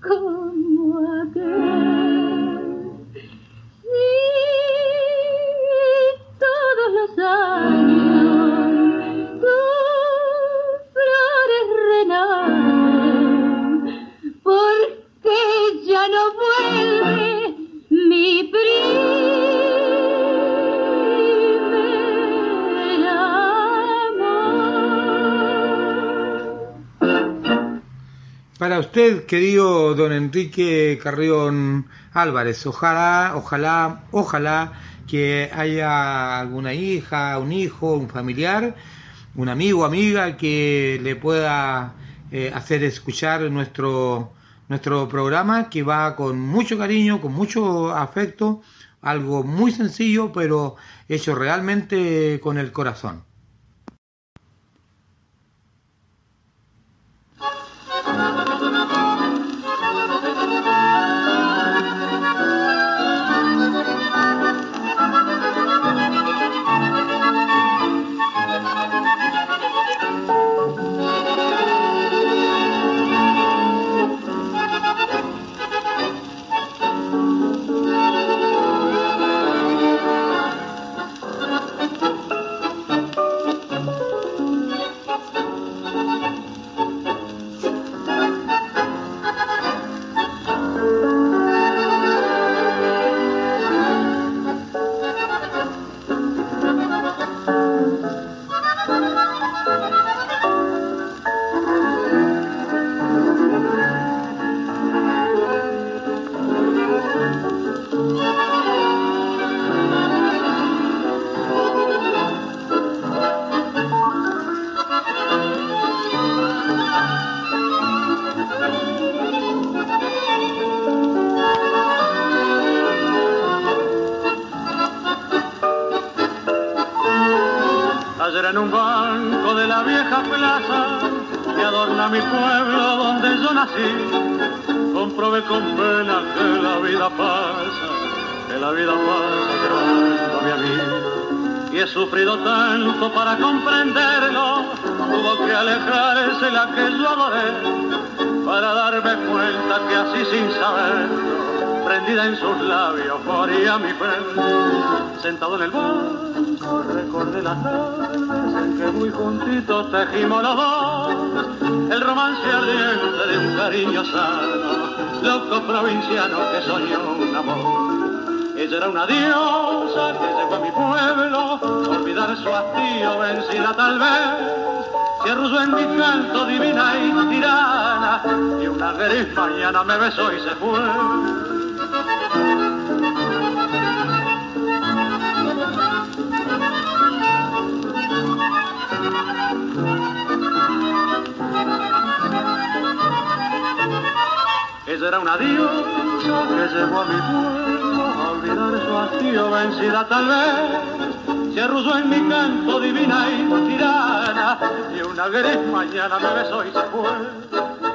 como aquel. Para usted, querido don Enrique Carrión Álvarez, ojalá, ojalá, ojalá que haya alguna hija, un hijo, un familiar, un amigo, amiga que le pueda eh, hacer escuchar nuestro, nuestro programa que va con mucho cariño, con mucho afecto, algo muy sencillo, pero hecho realmente con el corazón. Plaza que adorna mi pueblo donde yo nací, comprobé con pena que la vida pasa, que la vida pasa llevándome a mí. Y he sufrido tanto para comprenderlo, tuvo que alejarse la que yo adoré, para darme cuenta que así sin saberlo, prendida en sus labios, moría mi fe. Sentado en el banco, recordé las tardes en que muy juntitos tejimos los dos, el romance ardiente de un cariño sano, loco provinciano que soñó un amor. Ella era una diosa que llegó a mi pueblo, olvidar su hastío vencida tal vez. Se arrulló en mi canto divina y tirana, y una gris mañana me besó y se fue. Ella era una diosa que llevó a mi pueblo a olvidar su hastío vencida tal vez. Se arrulló en mi canto divina y tirana y una gris mañana me besó y se fue.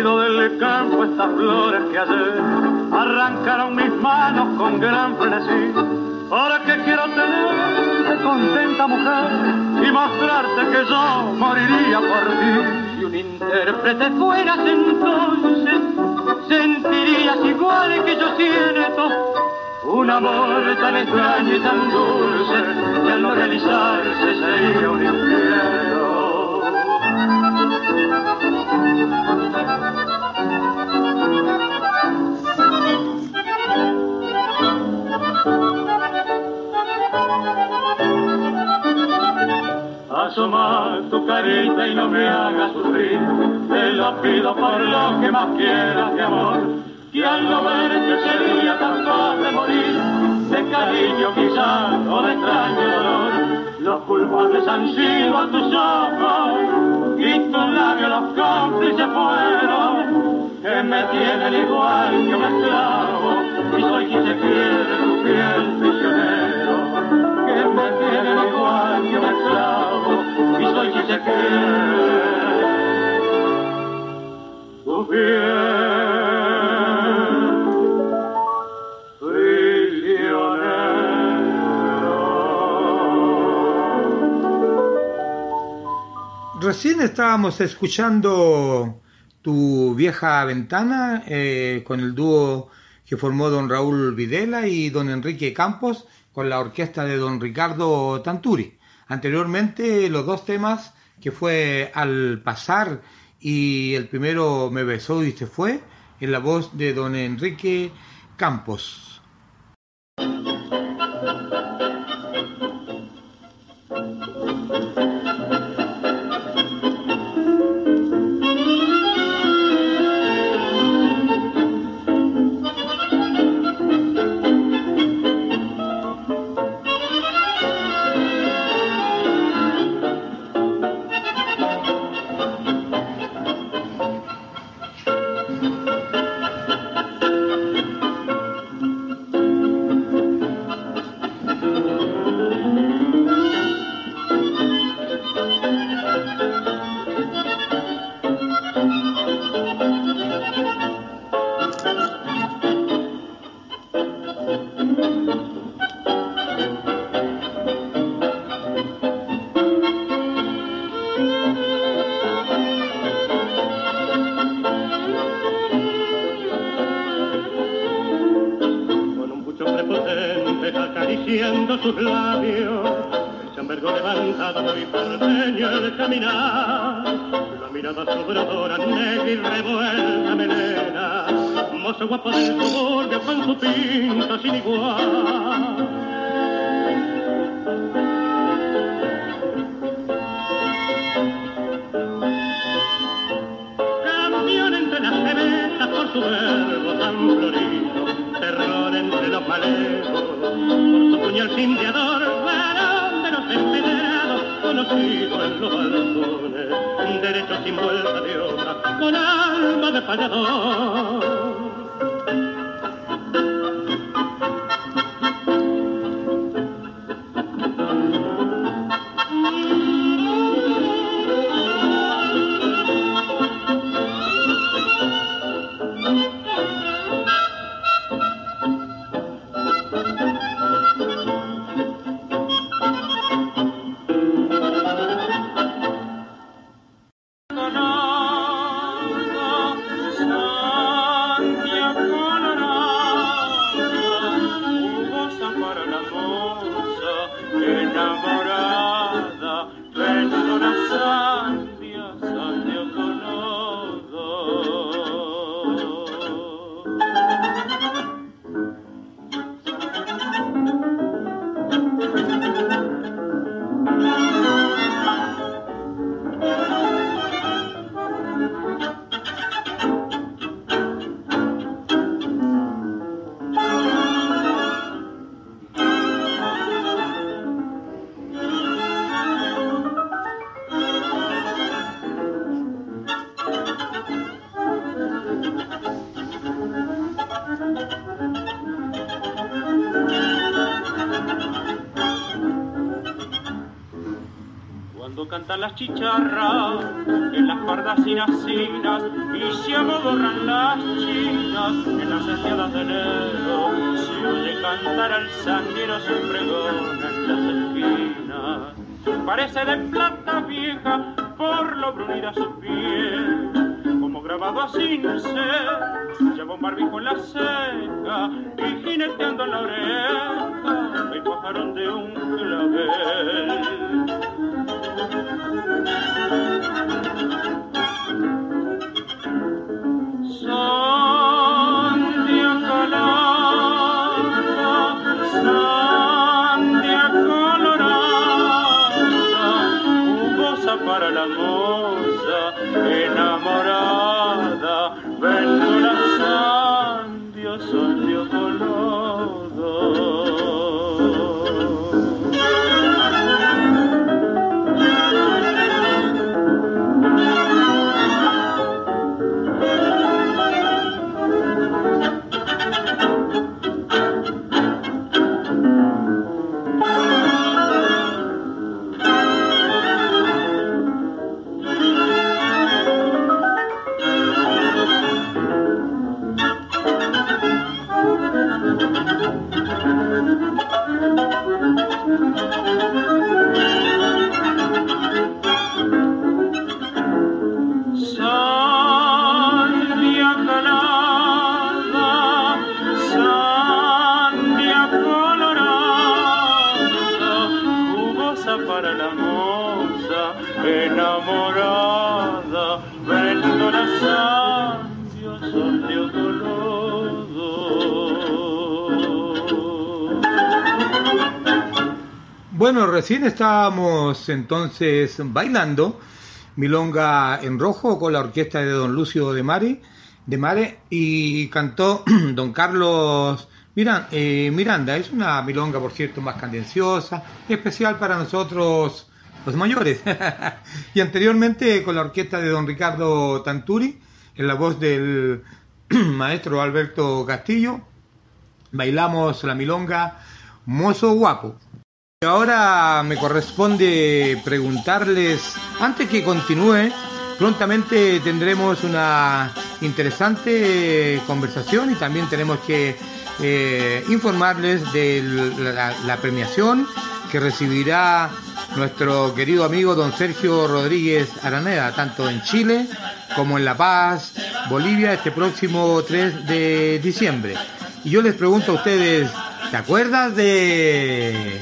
Del campo estas flores que ayer arrancaron mis manos con gran frenesí. Ahora que quiero tenerte contenta mujer y mostrarte que yo moriría por ti. Si un intérprete fueras entonces, sentirías igual que yo siento un amor tan extraño y tan dulce que al no realizarse sería un infierno. Asoma tu carita y no me hagas sufrir, te lo pido por lo que más quieras, mi amor. Que al no verte sería tan de morir, de cariño quizás o de extraño dolor. Los culpables han sido a tus ojos y tus labios los cómplices fueron, que me tienen igual que un esclavo y soy quien se quiere tu piel prisionero, que me tienen igual que un esclavo y soy quien se quiere tu piel Recién estábamos escuchando tu vieja ventana eh, con el dúo que formó don Raúl Videla y don Enrique Campos con la orquesta de don Ricardo Tanturi. Anteriormente los dos temas que fue Al pasar y el primero Me besó y se fue en la voz de don Enrique Campos. En las pardas y y se amodorran las chinas en las estriadas de enero. Se oye cantar al sanguero su pregón en las esquinas. Parece de plata vieja por lo brunida su piel, como grabado no sé. Lleva un barbijo en la ceja y jineteando en la oreja el pajarón de un recién estábamos entonces bailando Milonga en Rojo con la orquesta de don Lucio de Mare, de Mare y cantó don Carlos eh, Miranda. Es una milonga, por cierto, más candenciosa, especial para nosotros los mayores. y anteriormente con la orquesta de don Ricardo Tanturi, en la voz del maestro Alberto Castillo, bailamos la milonga Mozo Guapo. Ahora me corresponde preguntarles, antes que continúe, prontamente tendremos una interesante conversación y también tenemos que eh, informarles de la, premiación que recibirá nuestro querido amigo don Sergio Rodríguez Araneda, tanto en Chile como en La Paz, Bolivia, este próximo 3 de diciembre. Y yo les pregunto a ustedes, ¿te acuerdas de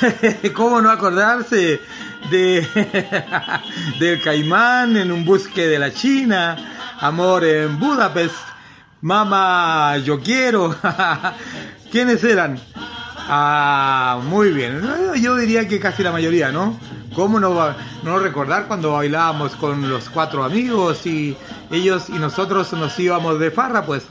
¿cómo no acordarse de del Caimán en un busque de la China, Amor en Budapest, Mamá, yo quiero? ¿Quiénes eran? Ah, muy bien. Yo diría que casi la mayoría, ¿no? ¿Cómo no, no recordar cuando bailábamos con los cuatro amigos y ellos y nosotros nos íbamos de farra? Pues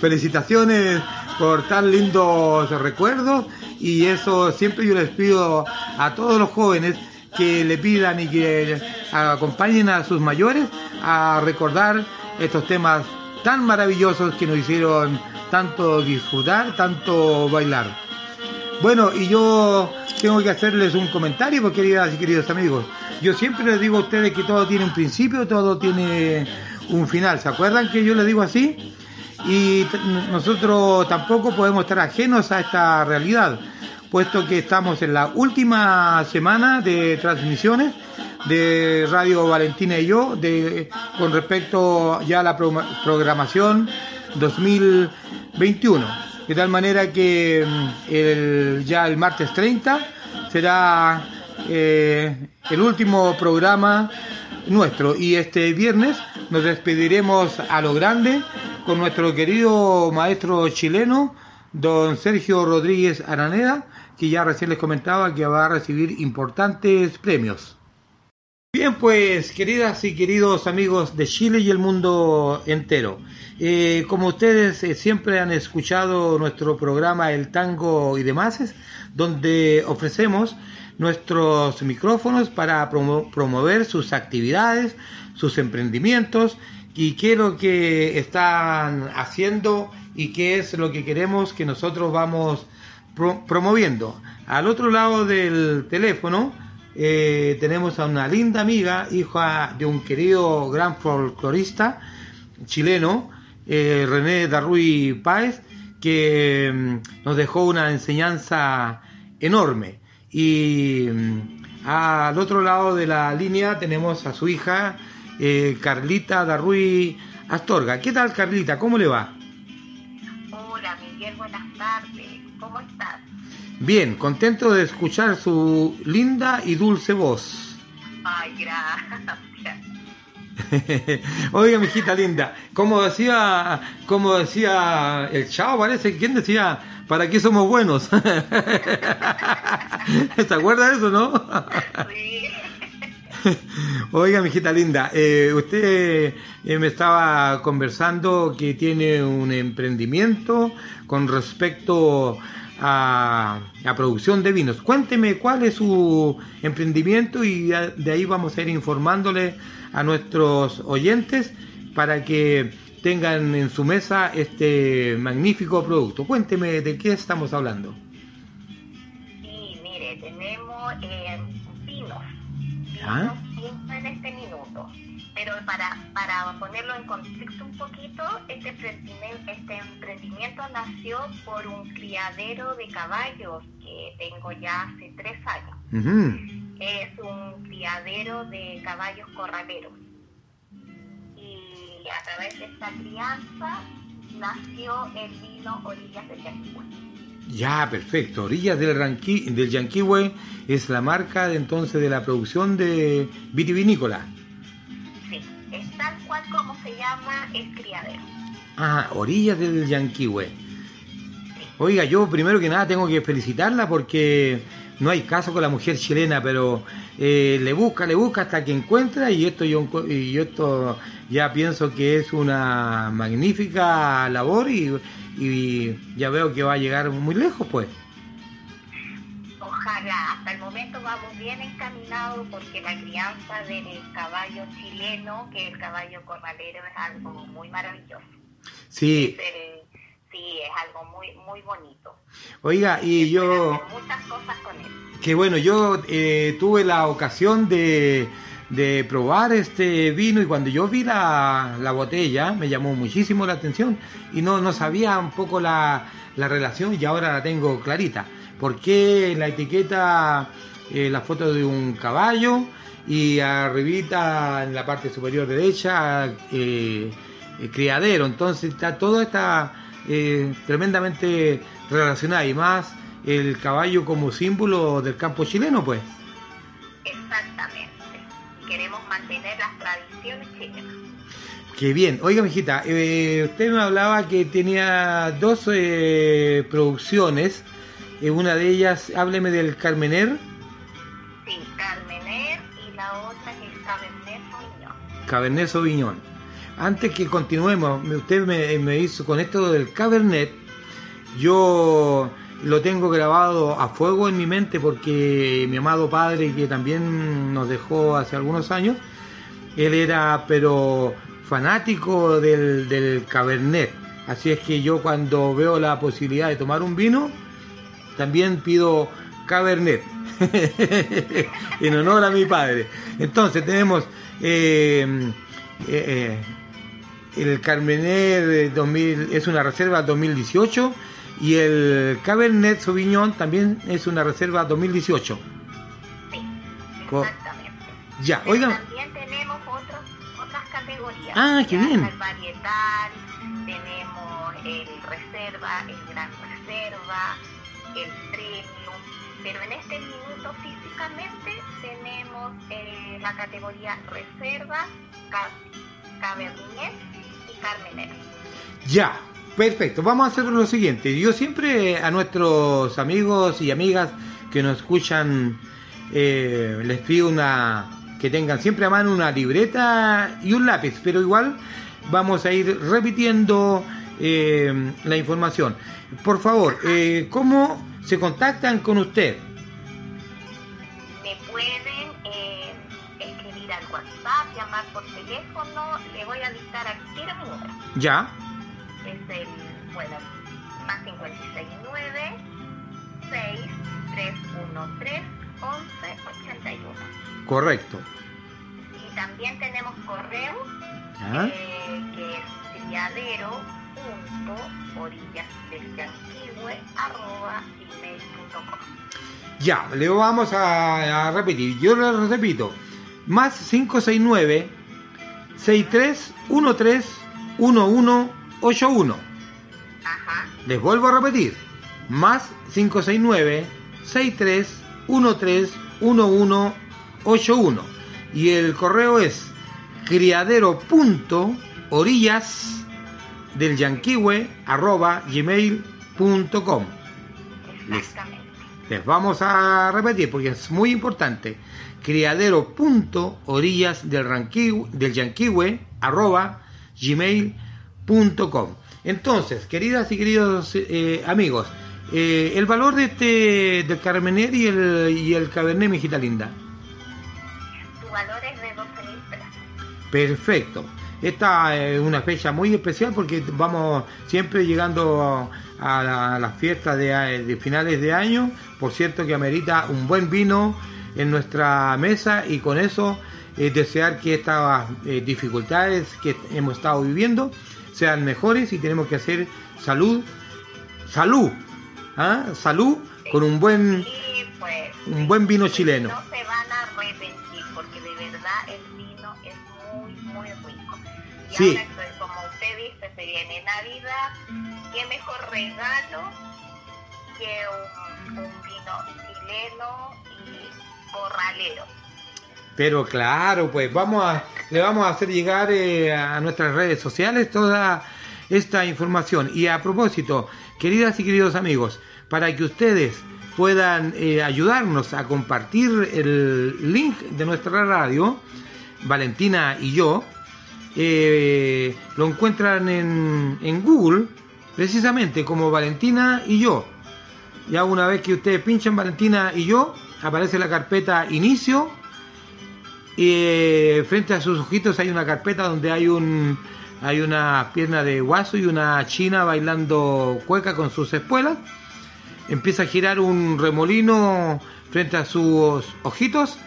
felicitaciones por tan lindos recuerdos y eso siempre yo les pido a todos los jóvenes que le pidan y que acompañen a sus mayores a recordar estos temas tan maravillosos que nos hicieron tanto disfrutar, tanto bailar. Bueno, y yo tengo que hacerles un comentario, porque queridas y queridos amigos, yo siempre les digo a ustedes que todo tiene un principio, todo tiene un final. ¿Se acuerdan que yo les digo así? Y nosotros tampoco podemos estar ajenos a esta realidad, puesto que estamos en la última semana de transmisiones de Radio Valentina y yo de, con respecto ya a la programación 2021. De tal manera que mm, el, ya el martes 30 será eh, el último programa nuestro y este viernes nos despediremos a lo grande con nuestro querido maestro chileno, don Sergio Rodríguez Araneda, que ya recién les comentaba que va a recibir importantes premios. Bien, pues queridas y queridos amigos de Chile y el mundo entero, eh, como ustedes eh, siempre han escuchado nuestro programa El Tango y demás, donde ofrecemos nuestros micrófonos para promover sus actividades, sus emprendimientos y qué es lo que están haciendo y qué es lo que queremos que nosotros vamos promoviendo. Al otro lado del teléfono, eh, tenemos a una linda amiga, hija de un querido gran folclorista chileno, eh, René Darruy Páez, que mm, nos dejó una enseñanza enorme. Y mm, al otro lado de la línea tenemos a su hija, eh, Carlita Darruy Astorga. ¿Qué tal, Carlita? ¿Cómo le va? Hola, Miguel, buenas tardes. ¿Cómo estás? Bien, contento de escuchar su linda y dulce voz. Ay, gracias. Oiga, mi hijita linda, como decía, como decía el chavo, parece, ¿quién decía? ¿Para qué somos buenos? ¿Se acuerda de eso, no? Oiga, mi hijita linda, eh, usted eh, me estaba conversando que tiene un emprendimiento con respecto a, producción de vinos. Cuénteme cuál es su emprendimiento y de ahí vamos a ir informándole a nuestros oyentes para que tengan en su mesa este magnífico producto. Cuénteme de qué estamos hablando. Sí, mire, tenemos eh, vinos, minuto pero para, para ponerlo en contexto un poquito, este emprendimiento, este emprendimiento nació por un criadero de caballos que tengo ya hace tres años. Es un criadero de caballos corraleros. Y a través de esta crianza nació el vino Orillas del Yanquihue. Ya, perfecto. Orillas del, del Yanquihue es la marca de, entonces de la producción de vitivinícola cual como se llama es criadero. Ah, orillas del Yanquihue. Oiga, yo primero que nada tengo que felicitarla porque no hay caso con la mujer chilena, pero eh, le busca, le busca hasta que encuentra y esto yo, y esto ya pienso que es una magnífica labor y ya veo que va a llegar muy lejos, pues hasta el momento vamos bien encaminados porque la crianza del caballo chileno, que el caballo corralero, es algo muy maravilloso. Sí. sí, es algo muy, muy bonito. Oiga, y yo... Muchas cosas con él. Que bueno, yo eh, tuve la ocasión de, de probar este vino y cuando yo vi la, la, botella me llamó muchísimo la atención y no, no sabía un poco la, la relación y ahora la tengo clarita. ¿Por qué la etiqueta eh, la foto de un caballo y arribita en la parte superior derecha eh, criadero? Entonces está todo está eh, tremendamente relacionado y más el caballo como símbolo del campo chileno, pues. Exactamente. Queremos mantener las tradiciones chilenas. Qué bien. Oiga, mijita, usted me hablaba que tenía dos producciones una de ellas, hábleme del Carmener. Sí, Carmener y la otra es Cabernet Sauvignon. Cabernet Sauvignon. Antes que continuemos, usted me, me hizo con esto del Cabernet, yo lo tengo grabado a fuego en mi mente porque mi amado padre, que también nos dejó hace algunos años, él era pero fanático del, del Cabernet. Así es que yo cuando veo la posibilidad de tomar un vino, también pido Cabernet. en honor a mi padre. Entonces tenemos eh, eh, el Cabernet 2000, es una reserva 2018 y el Cabernet Sauvignon también es una reserva 2018. Exactamente. Ya, Pero oigan. También tenemos otros, otras categorías. Ah, qué bien. El varietal, tenemos el reserva, el gran reserva, el premium. Pero en este minuto físicamente tenemos eh, la categoría reserva, ca- cabernet y carmener. Ya, perfecto. Vamos a hacer lo siguiente. Yo siempre a nuestros amigos y amigas que nos escuchan eh, les pido una que tengan siempre a mano una libreta y un lápiz, pero igual vamos a ir repitiendo eh, la información. Por favor, eh, ¿cómo se contactan con usted? Me pueden eh, escribir al WhatsApp, llamar por teléfono. Le voy a dictar aquí el número. Ya, es el, bueno, más 569 6313 1181. correcto. Y también tenemos correo Ya. eh, que es criadero Ya, le vamos a, a repetir. Yo le repito. Más 569 6313 1181. Les vuelvo a repetir. Más 569 6313 1181. Y el correo es criadero punto orillas del gmail.com. Les, les vamos a repetir porque es muy importante. Criadero punto orillas del, ranqui- del yanquihue arroba gmail.com. Entonces, queridas y queridos eh, amigos, eh, el valor de este del Carmener y el, y el Cabernet Mijita Linda. Su valor es de 12 mil pesos. Perfecto. Esta es una fecha muy especial porque vamos siempre llegando a, la- las fiestas de, de finales de año. Por cierto que amerita un buen vino en nuestra mesa y con eso eh, desear que estas eh, dificultades que hemos estado viviendo sean mejores y tenemos que hacer salud, salud, ¿ah? salud con un buen, un buen vino chileno. No se van a Y Sí. ahora, como usted dice, se viene Navidad. ¿Qué mejor regalo que un, un vino chileno y corralero? Pero claro, pues vamos a, le vamos a hacer llegar eh, a nuestras redes sociales toda esta información. Y a propósito, queridas y queridos amigos, para que ustedes puedan eh, ayudarnos a compartir el link de nuestra radio, Valentina y yo, eh, lo encuentran en, en Google, precisamente como Valentina y yo. Ya una vez que ustedes pinchan Valentina y yo, aparece la carpeta inicio y eh, frente a sus ojitos hay una carpeta donde hay un hay una pierna de guaso y una china bailando cueca con sus espuelas. Empieza a girar un remolino frente a sus ojitos.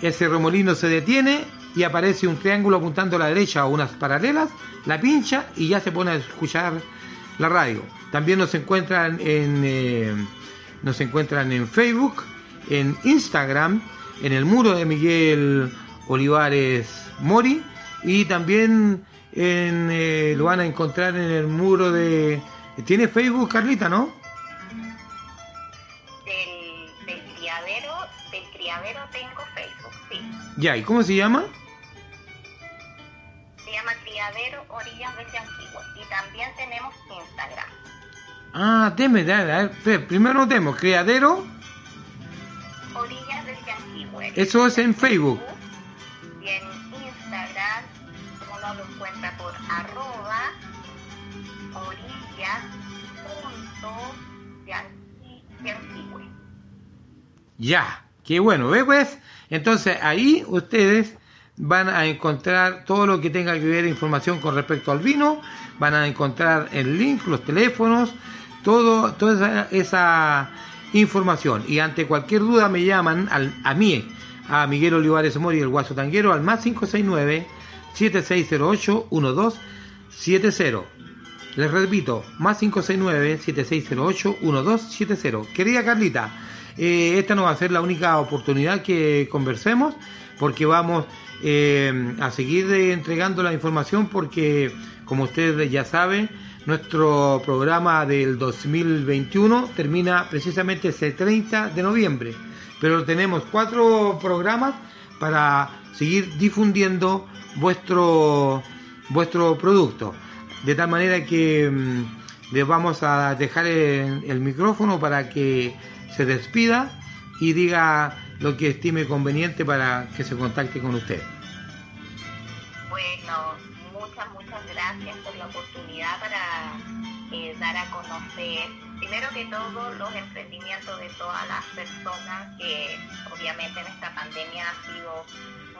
Ese remolino se detiene y aparece un triángulo apuntando a la derecha o unas paralelas. La pincha y ya se pone a escuchar la radio. También nos encuentran en eh, nos encuentran en Facebook, en Instagram, en el muro de Miguel Olivares Mori y también en, eh, lo van a encontrar en el muro de... ¿Tiene Facebook, Carlita, no? Del, del criadero, del criadero tengo Facebook, sí. Ya, ¿y cómo se llama? Criadero Orillas del Yanquihue. Y también tenemos Instagram. Ah, deme, dale, espera, primero notemos, Criadero, Orillas del Yanquihue. eso es en Facebook. Y en Instagram uno lo encuentra por arroba orillas punto yanqui- yanquihue. Ya, qué bueno, ¿ve pues? Entonces ahí ustedes van a encontrar todo lo que tenga que ver información con respecto al vino, van a encontrar el link, los teléfonos, todo, toda esa, información. Y ante cualquier duda me llaman a mí, a Miguel Olivares Mori, el Guaso Tanguero, al más 569 7608 1270. Les repito, más 569 7608 1270. Querida Carlita, eh, esta no va a ser la única oportunidad que conversemos porque vamos eh, a seguir entregando la información porque, como ustedes ya saben, nuestro programa del 2021 termina precisamente ese 30 de noviembre, pero tenemos cuatro programas para seguir difundiendo vuestro, vuestro producto. De tal manera que mm, les vamos a dejar el micrófono para que se despida y diga lo que estime conveniente para que se contacte con usted. Bueno, muchas, muchas gracias por la oportunidad para eh, dar a conocer, primero que todo, los emprendimientos de todas las personas que obviamente en esta pandemia ha sido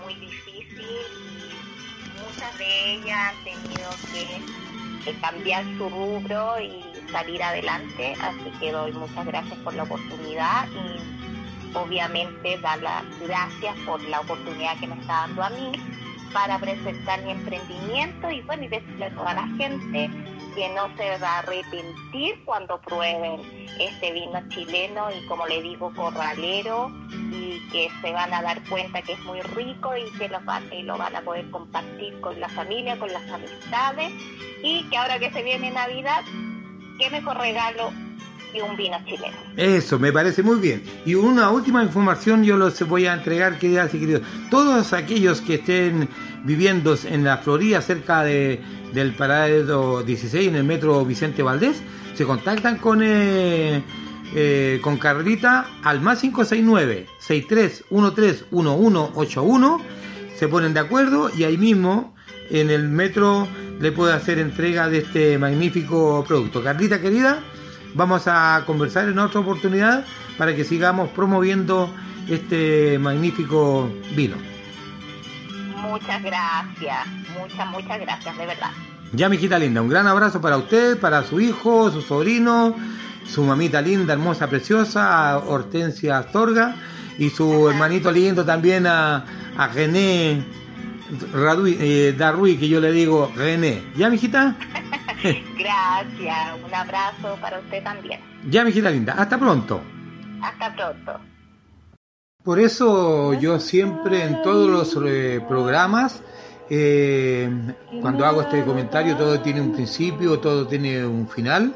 muy difícil y muchas de ellas han tenido que cambiar su rubro y salir adelante, así que doy muchas gracias por la oportunidad y obviamente dar las gracias por la oportunidad que me está dando a mí para presentar mi emprendimiento y bueno, y decirle a toda la gente que no se va a arrepentir cuando prueben este vino chileno y como le digo, corralero y que se van a dar cuenta que es muy rico y que lo van, y lo van a poder compartir con la familia, con las amistades y que ahora que se viene Navidad, qué mejor regalo un vino chileno. Eso, me parece muy bien. Y una última información yo los voy a entregar, queridas y queridos. Todos aquellos que estén viviendo en la Florida, cerca de, del Parado 16, en el metro Vicente Valdés, se contactan con, eh, eh, con Carlita al más 569 63131181 se ponen de acuerdo y ahí mismo en el metro le puede hacer entrega de este magnífico producto. Carlita querida, vamos a conversar en otra oportunidad para que sigamos promoviendo este magnífico vino. Muchas gracias, muchas, muchas gracias, de verdad. Ya, mi hijita linda, un gran abrazo para usted, para su hijo, su sobrino, su mamita linda, hermosa, preciosa, Hortensia Astorga, y su hermanito lindo también a, a René eh, Darruy, que yo le digo René. ¿Ya, mijita? Gracias, un abrazo para usted también. Ya, mijita linda, hasta pronto. Hasta pronto. Por eso yo siempre en todos los eh, programas, eh, cuando hago este comentario, todo tiene un principio, todo tiene un final.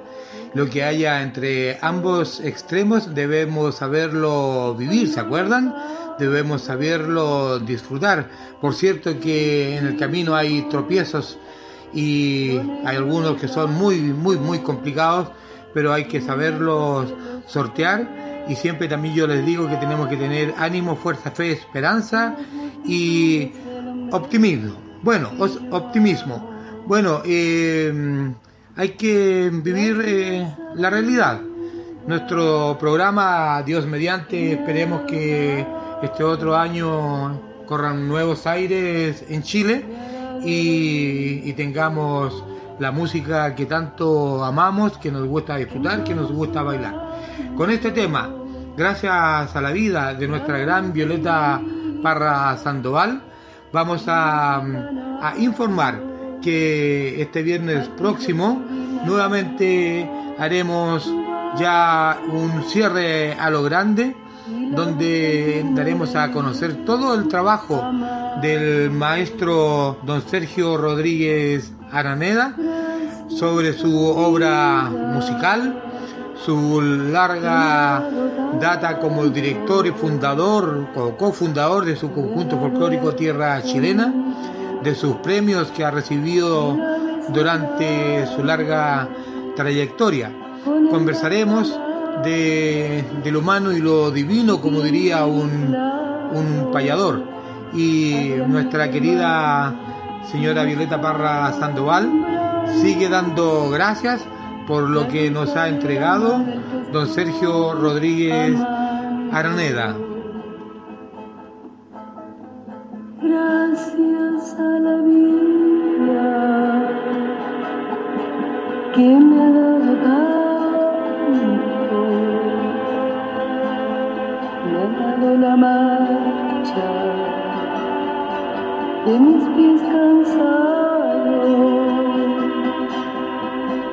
Lo que haya entre ambos extremos debemos saberlo vivir, ¿se acuerdan? Debemos saberlo disfrutar. Por cierto que en el camino hay tropiezos y hay algunos que son muy, muy, muy complicados, pero hay que saberlos sortear y siempre también yo les digo que tenemos que tener ánimo, fuerza, fe, esperanza y optimismo. Bueno, optimismo. Bueno, eh, hay que vivir eh, la realidad. Nuestro programa, Dios mediante, esperemos que este otro año corran nuevos aires en Chile y, tengamos la música que tanto amamos, que nos gusta disfrutar, que nos gusta bailar. Con este tema, gracias a la vida de nuestra gran Violeta Parra Sandoval, vamos a, informar que este viernes próximo nuevamente haremos ya un cierre a lo grande donde daremos a conocer todo el trabajo del maestro don Sergio Rodríguez Araneda sobre su obra musical, su larga data como director y fundador o cofundador de su conjunto folclórico Tierra Chilena, de sus premios que ha recibido durante su larga trayectoria. Conversaremos de, lo humano y lo divino, como diría un, un payador. Y nuestra querida señora Violeta Parra Sandoval sigue dando gracias por lo que nos ha entregado don Sergio Rodríguez Araneda. Gracias. a la vida que me ha dado de mis pies cansados,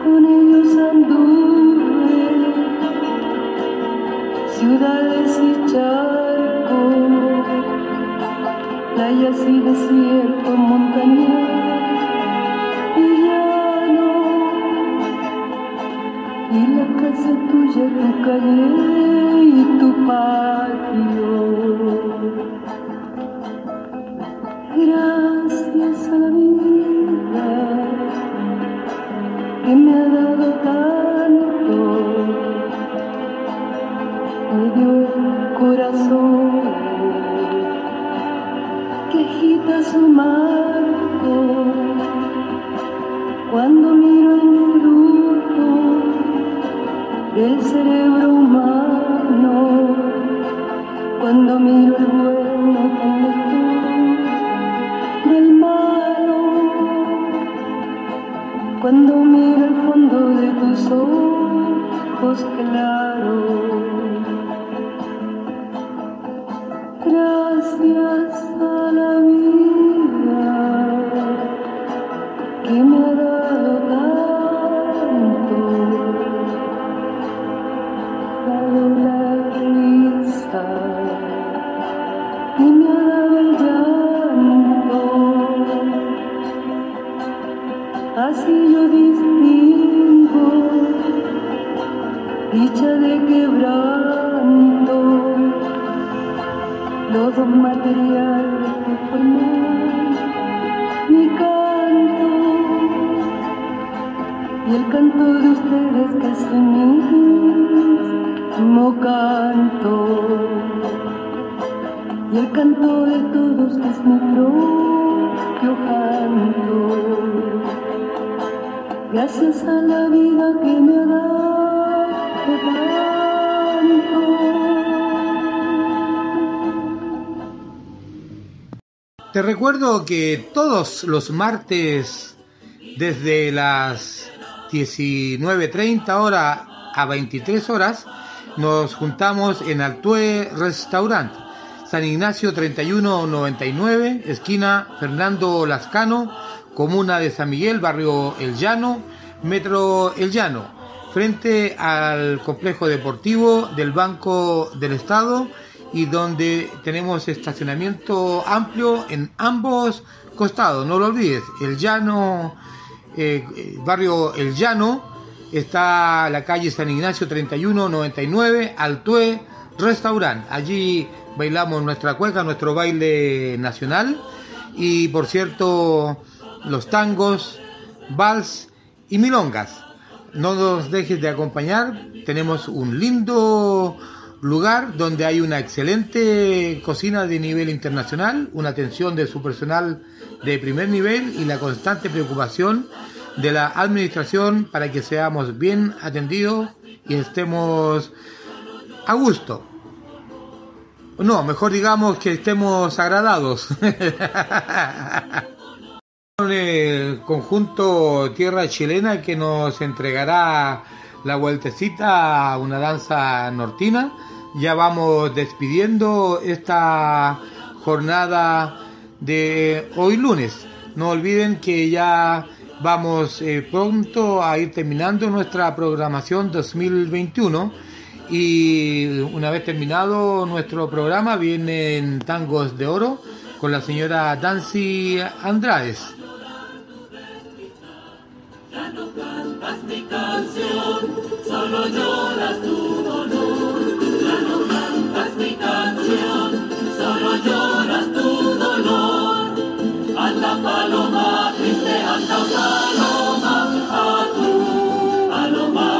con ellos anduve ciudades y charcos, playas y desierto, montañas y llano, y la casa tuya, tu calle y tu patio. Recuerdo que todos los martes, desde las 19.30 horas a 23 horas, nos juntamos en Altue Restaurant, San Ignacio 3199, esquina Fernando Lascano, comuna de San Miguel, barrio El Llano, metro El Llano, frente al complejo deportivo del Banco del Estado y donde tenemos estacionamiento amplio en ambos costados. No lo olvides, el llano, eh, barrio El Llano, está la calle San Ignacio 3199, Altue Restaurant. Allí bailamos nuestra cueca, nuestro baile nacional y por cierto los tangos, vals y milongas. No nos dejes de acompañar, tenemos un lindo lugar donde hay una excelente cocina de nivel internacional, una atención de su personal de primer nivel y la constante preocupación de la administración para que seamos bien atendidos y estemos a gusto. No, mejor digamos que estemos agradados. El conjunto Tierra Chilena que nos entregará la vueltecita una danza nortina. Ya vamos despidiendo esta jornada de hoy lunes. No olviden que ya vamos eh, pronto a ir terminando nuestra programación 2021 y una vez terminado nuestro programa vienen tangos de oro con la señora Dancy Andrades. Cantas mi canción, solo lloras tu dolor. Anda paloma, triste, anda paloma, a tu paloma.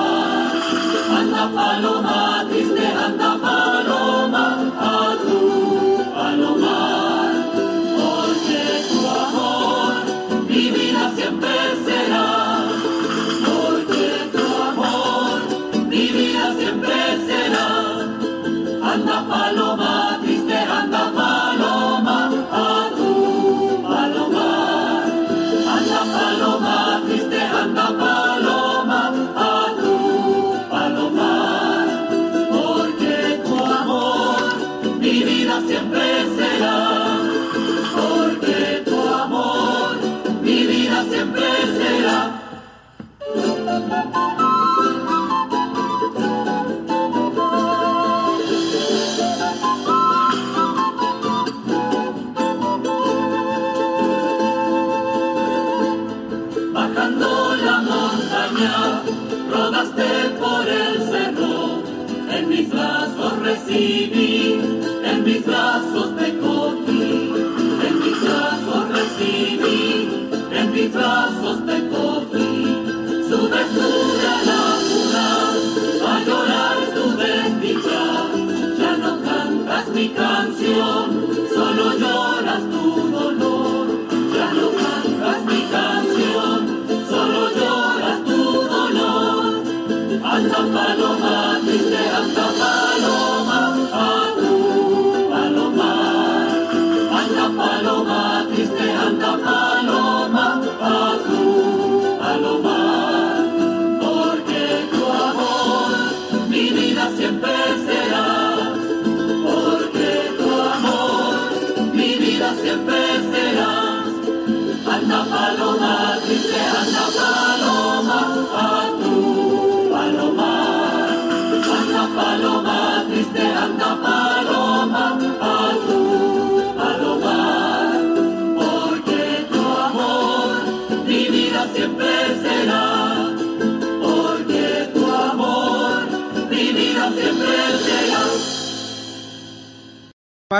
Anda paloma, brazos te cogí, en mis brazos recibí, en mis brazos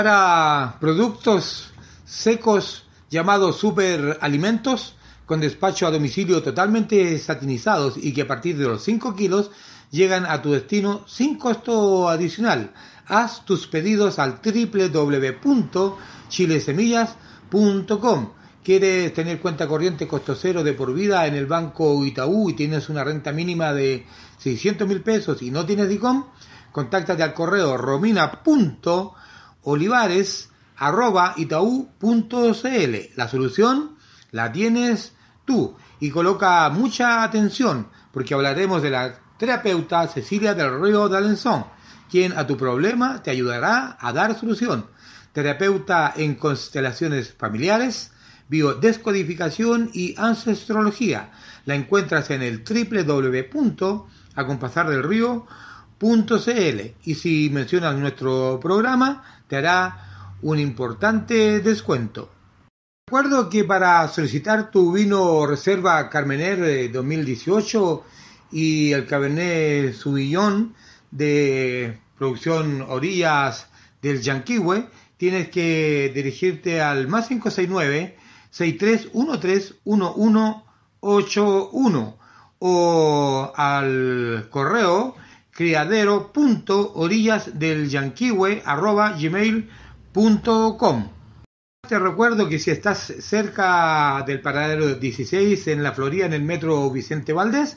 Para productos secos llamados superalimentos con despacho a domicilio totalmente satinizados y que a partir de los 5 kilos llegan a tu destino sin costo adicional. Haz tus pedidos al www.chilesemillas.com. ¿Quieres tener cuenta corriente costo cero de por vida en el banco Itaú y tienes una renta mínima de 600 mil pesos y no tienes DICOM? Contáctate al correo romina.olivares.itaú.cl. La solución la tienes tú y coloca mucha atención porque hablaremos de la terapeuta Cecilia del Río de Alenzón, quien a tu problema te ayudará a dar solución. Terapeuta en constelaciones familiares, biodescodificación y ancestrología. La encuentras en el www.acompasardelrío.cl y si mencionas nuestro programa te hará un importante descuento. Recuerdo que para solicitar tu vino Reserva Carmener eh, 2018 y el Cabernet Sauvignon de producción Orillas del Yanquihue, tienes que dirigirte al más 569 6313 1181 o al correo criadero.orillasdelyanquihue@gmail.com. Te recuerdo que si estás cerca del paradero 16 en la Florida en el metro Vicente Valdés,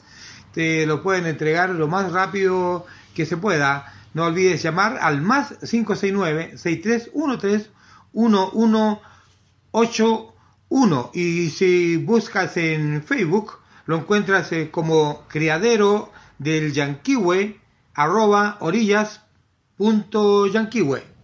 te lo pueden entregar lo más rápido que se pueda. No olvides llamar al más 569-6313-1181 y si buscas en Facebook lo encuentras eh, como criadero del Yanquihue arroba orillas punto yanquihue.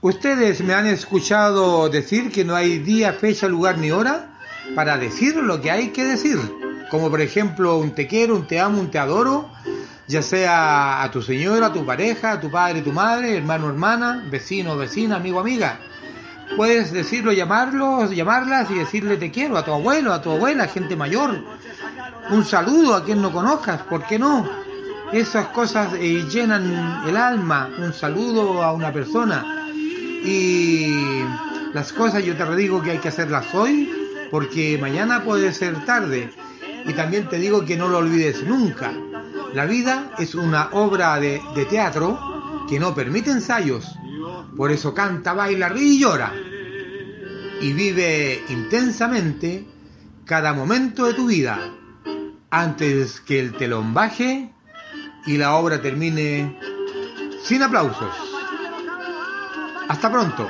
Ustedes me han escuchado decir que no hay día, fecha, lugar ni hora para decir lo que hay que decir. Como por ejemplo un te quiero, un te amo, un te adoro, ya sea a tu señora, a tu pareja, a tu padre, tu madre, hermano, hermana, vecino, vecina, amigo, amiga. Puedes decirlo, llamarlos, llamarlas y decirle te quiero a tu abuelo, a tu abuela, gente mayor. Un saludo a quien no conozcas, ¿por qué no? Esas cosas eh, llenan el alma, un saludo a una persona y las cosas yo te digo que hay que hacerlas hoy porque mañana puede ser tarde y también te digo que no lo olvides nunca la vida es una obra de, de teatro que no permite ensayos. Por eso canta, baila, ríe y llora. Y vive intensamente cada momento de tu vida antes que el telón baje y la obra termine sin aplausos. Hasta pronto.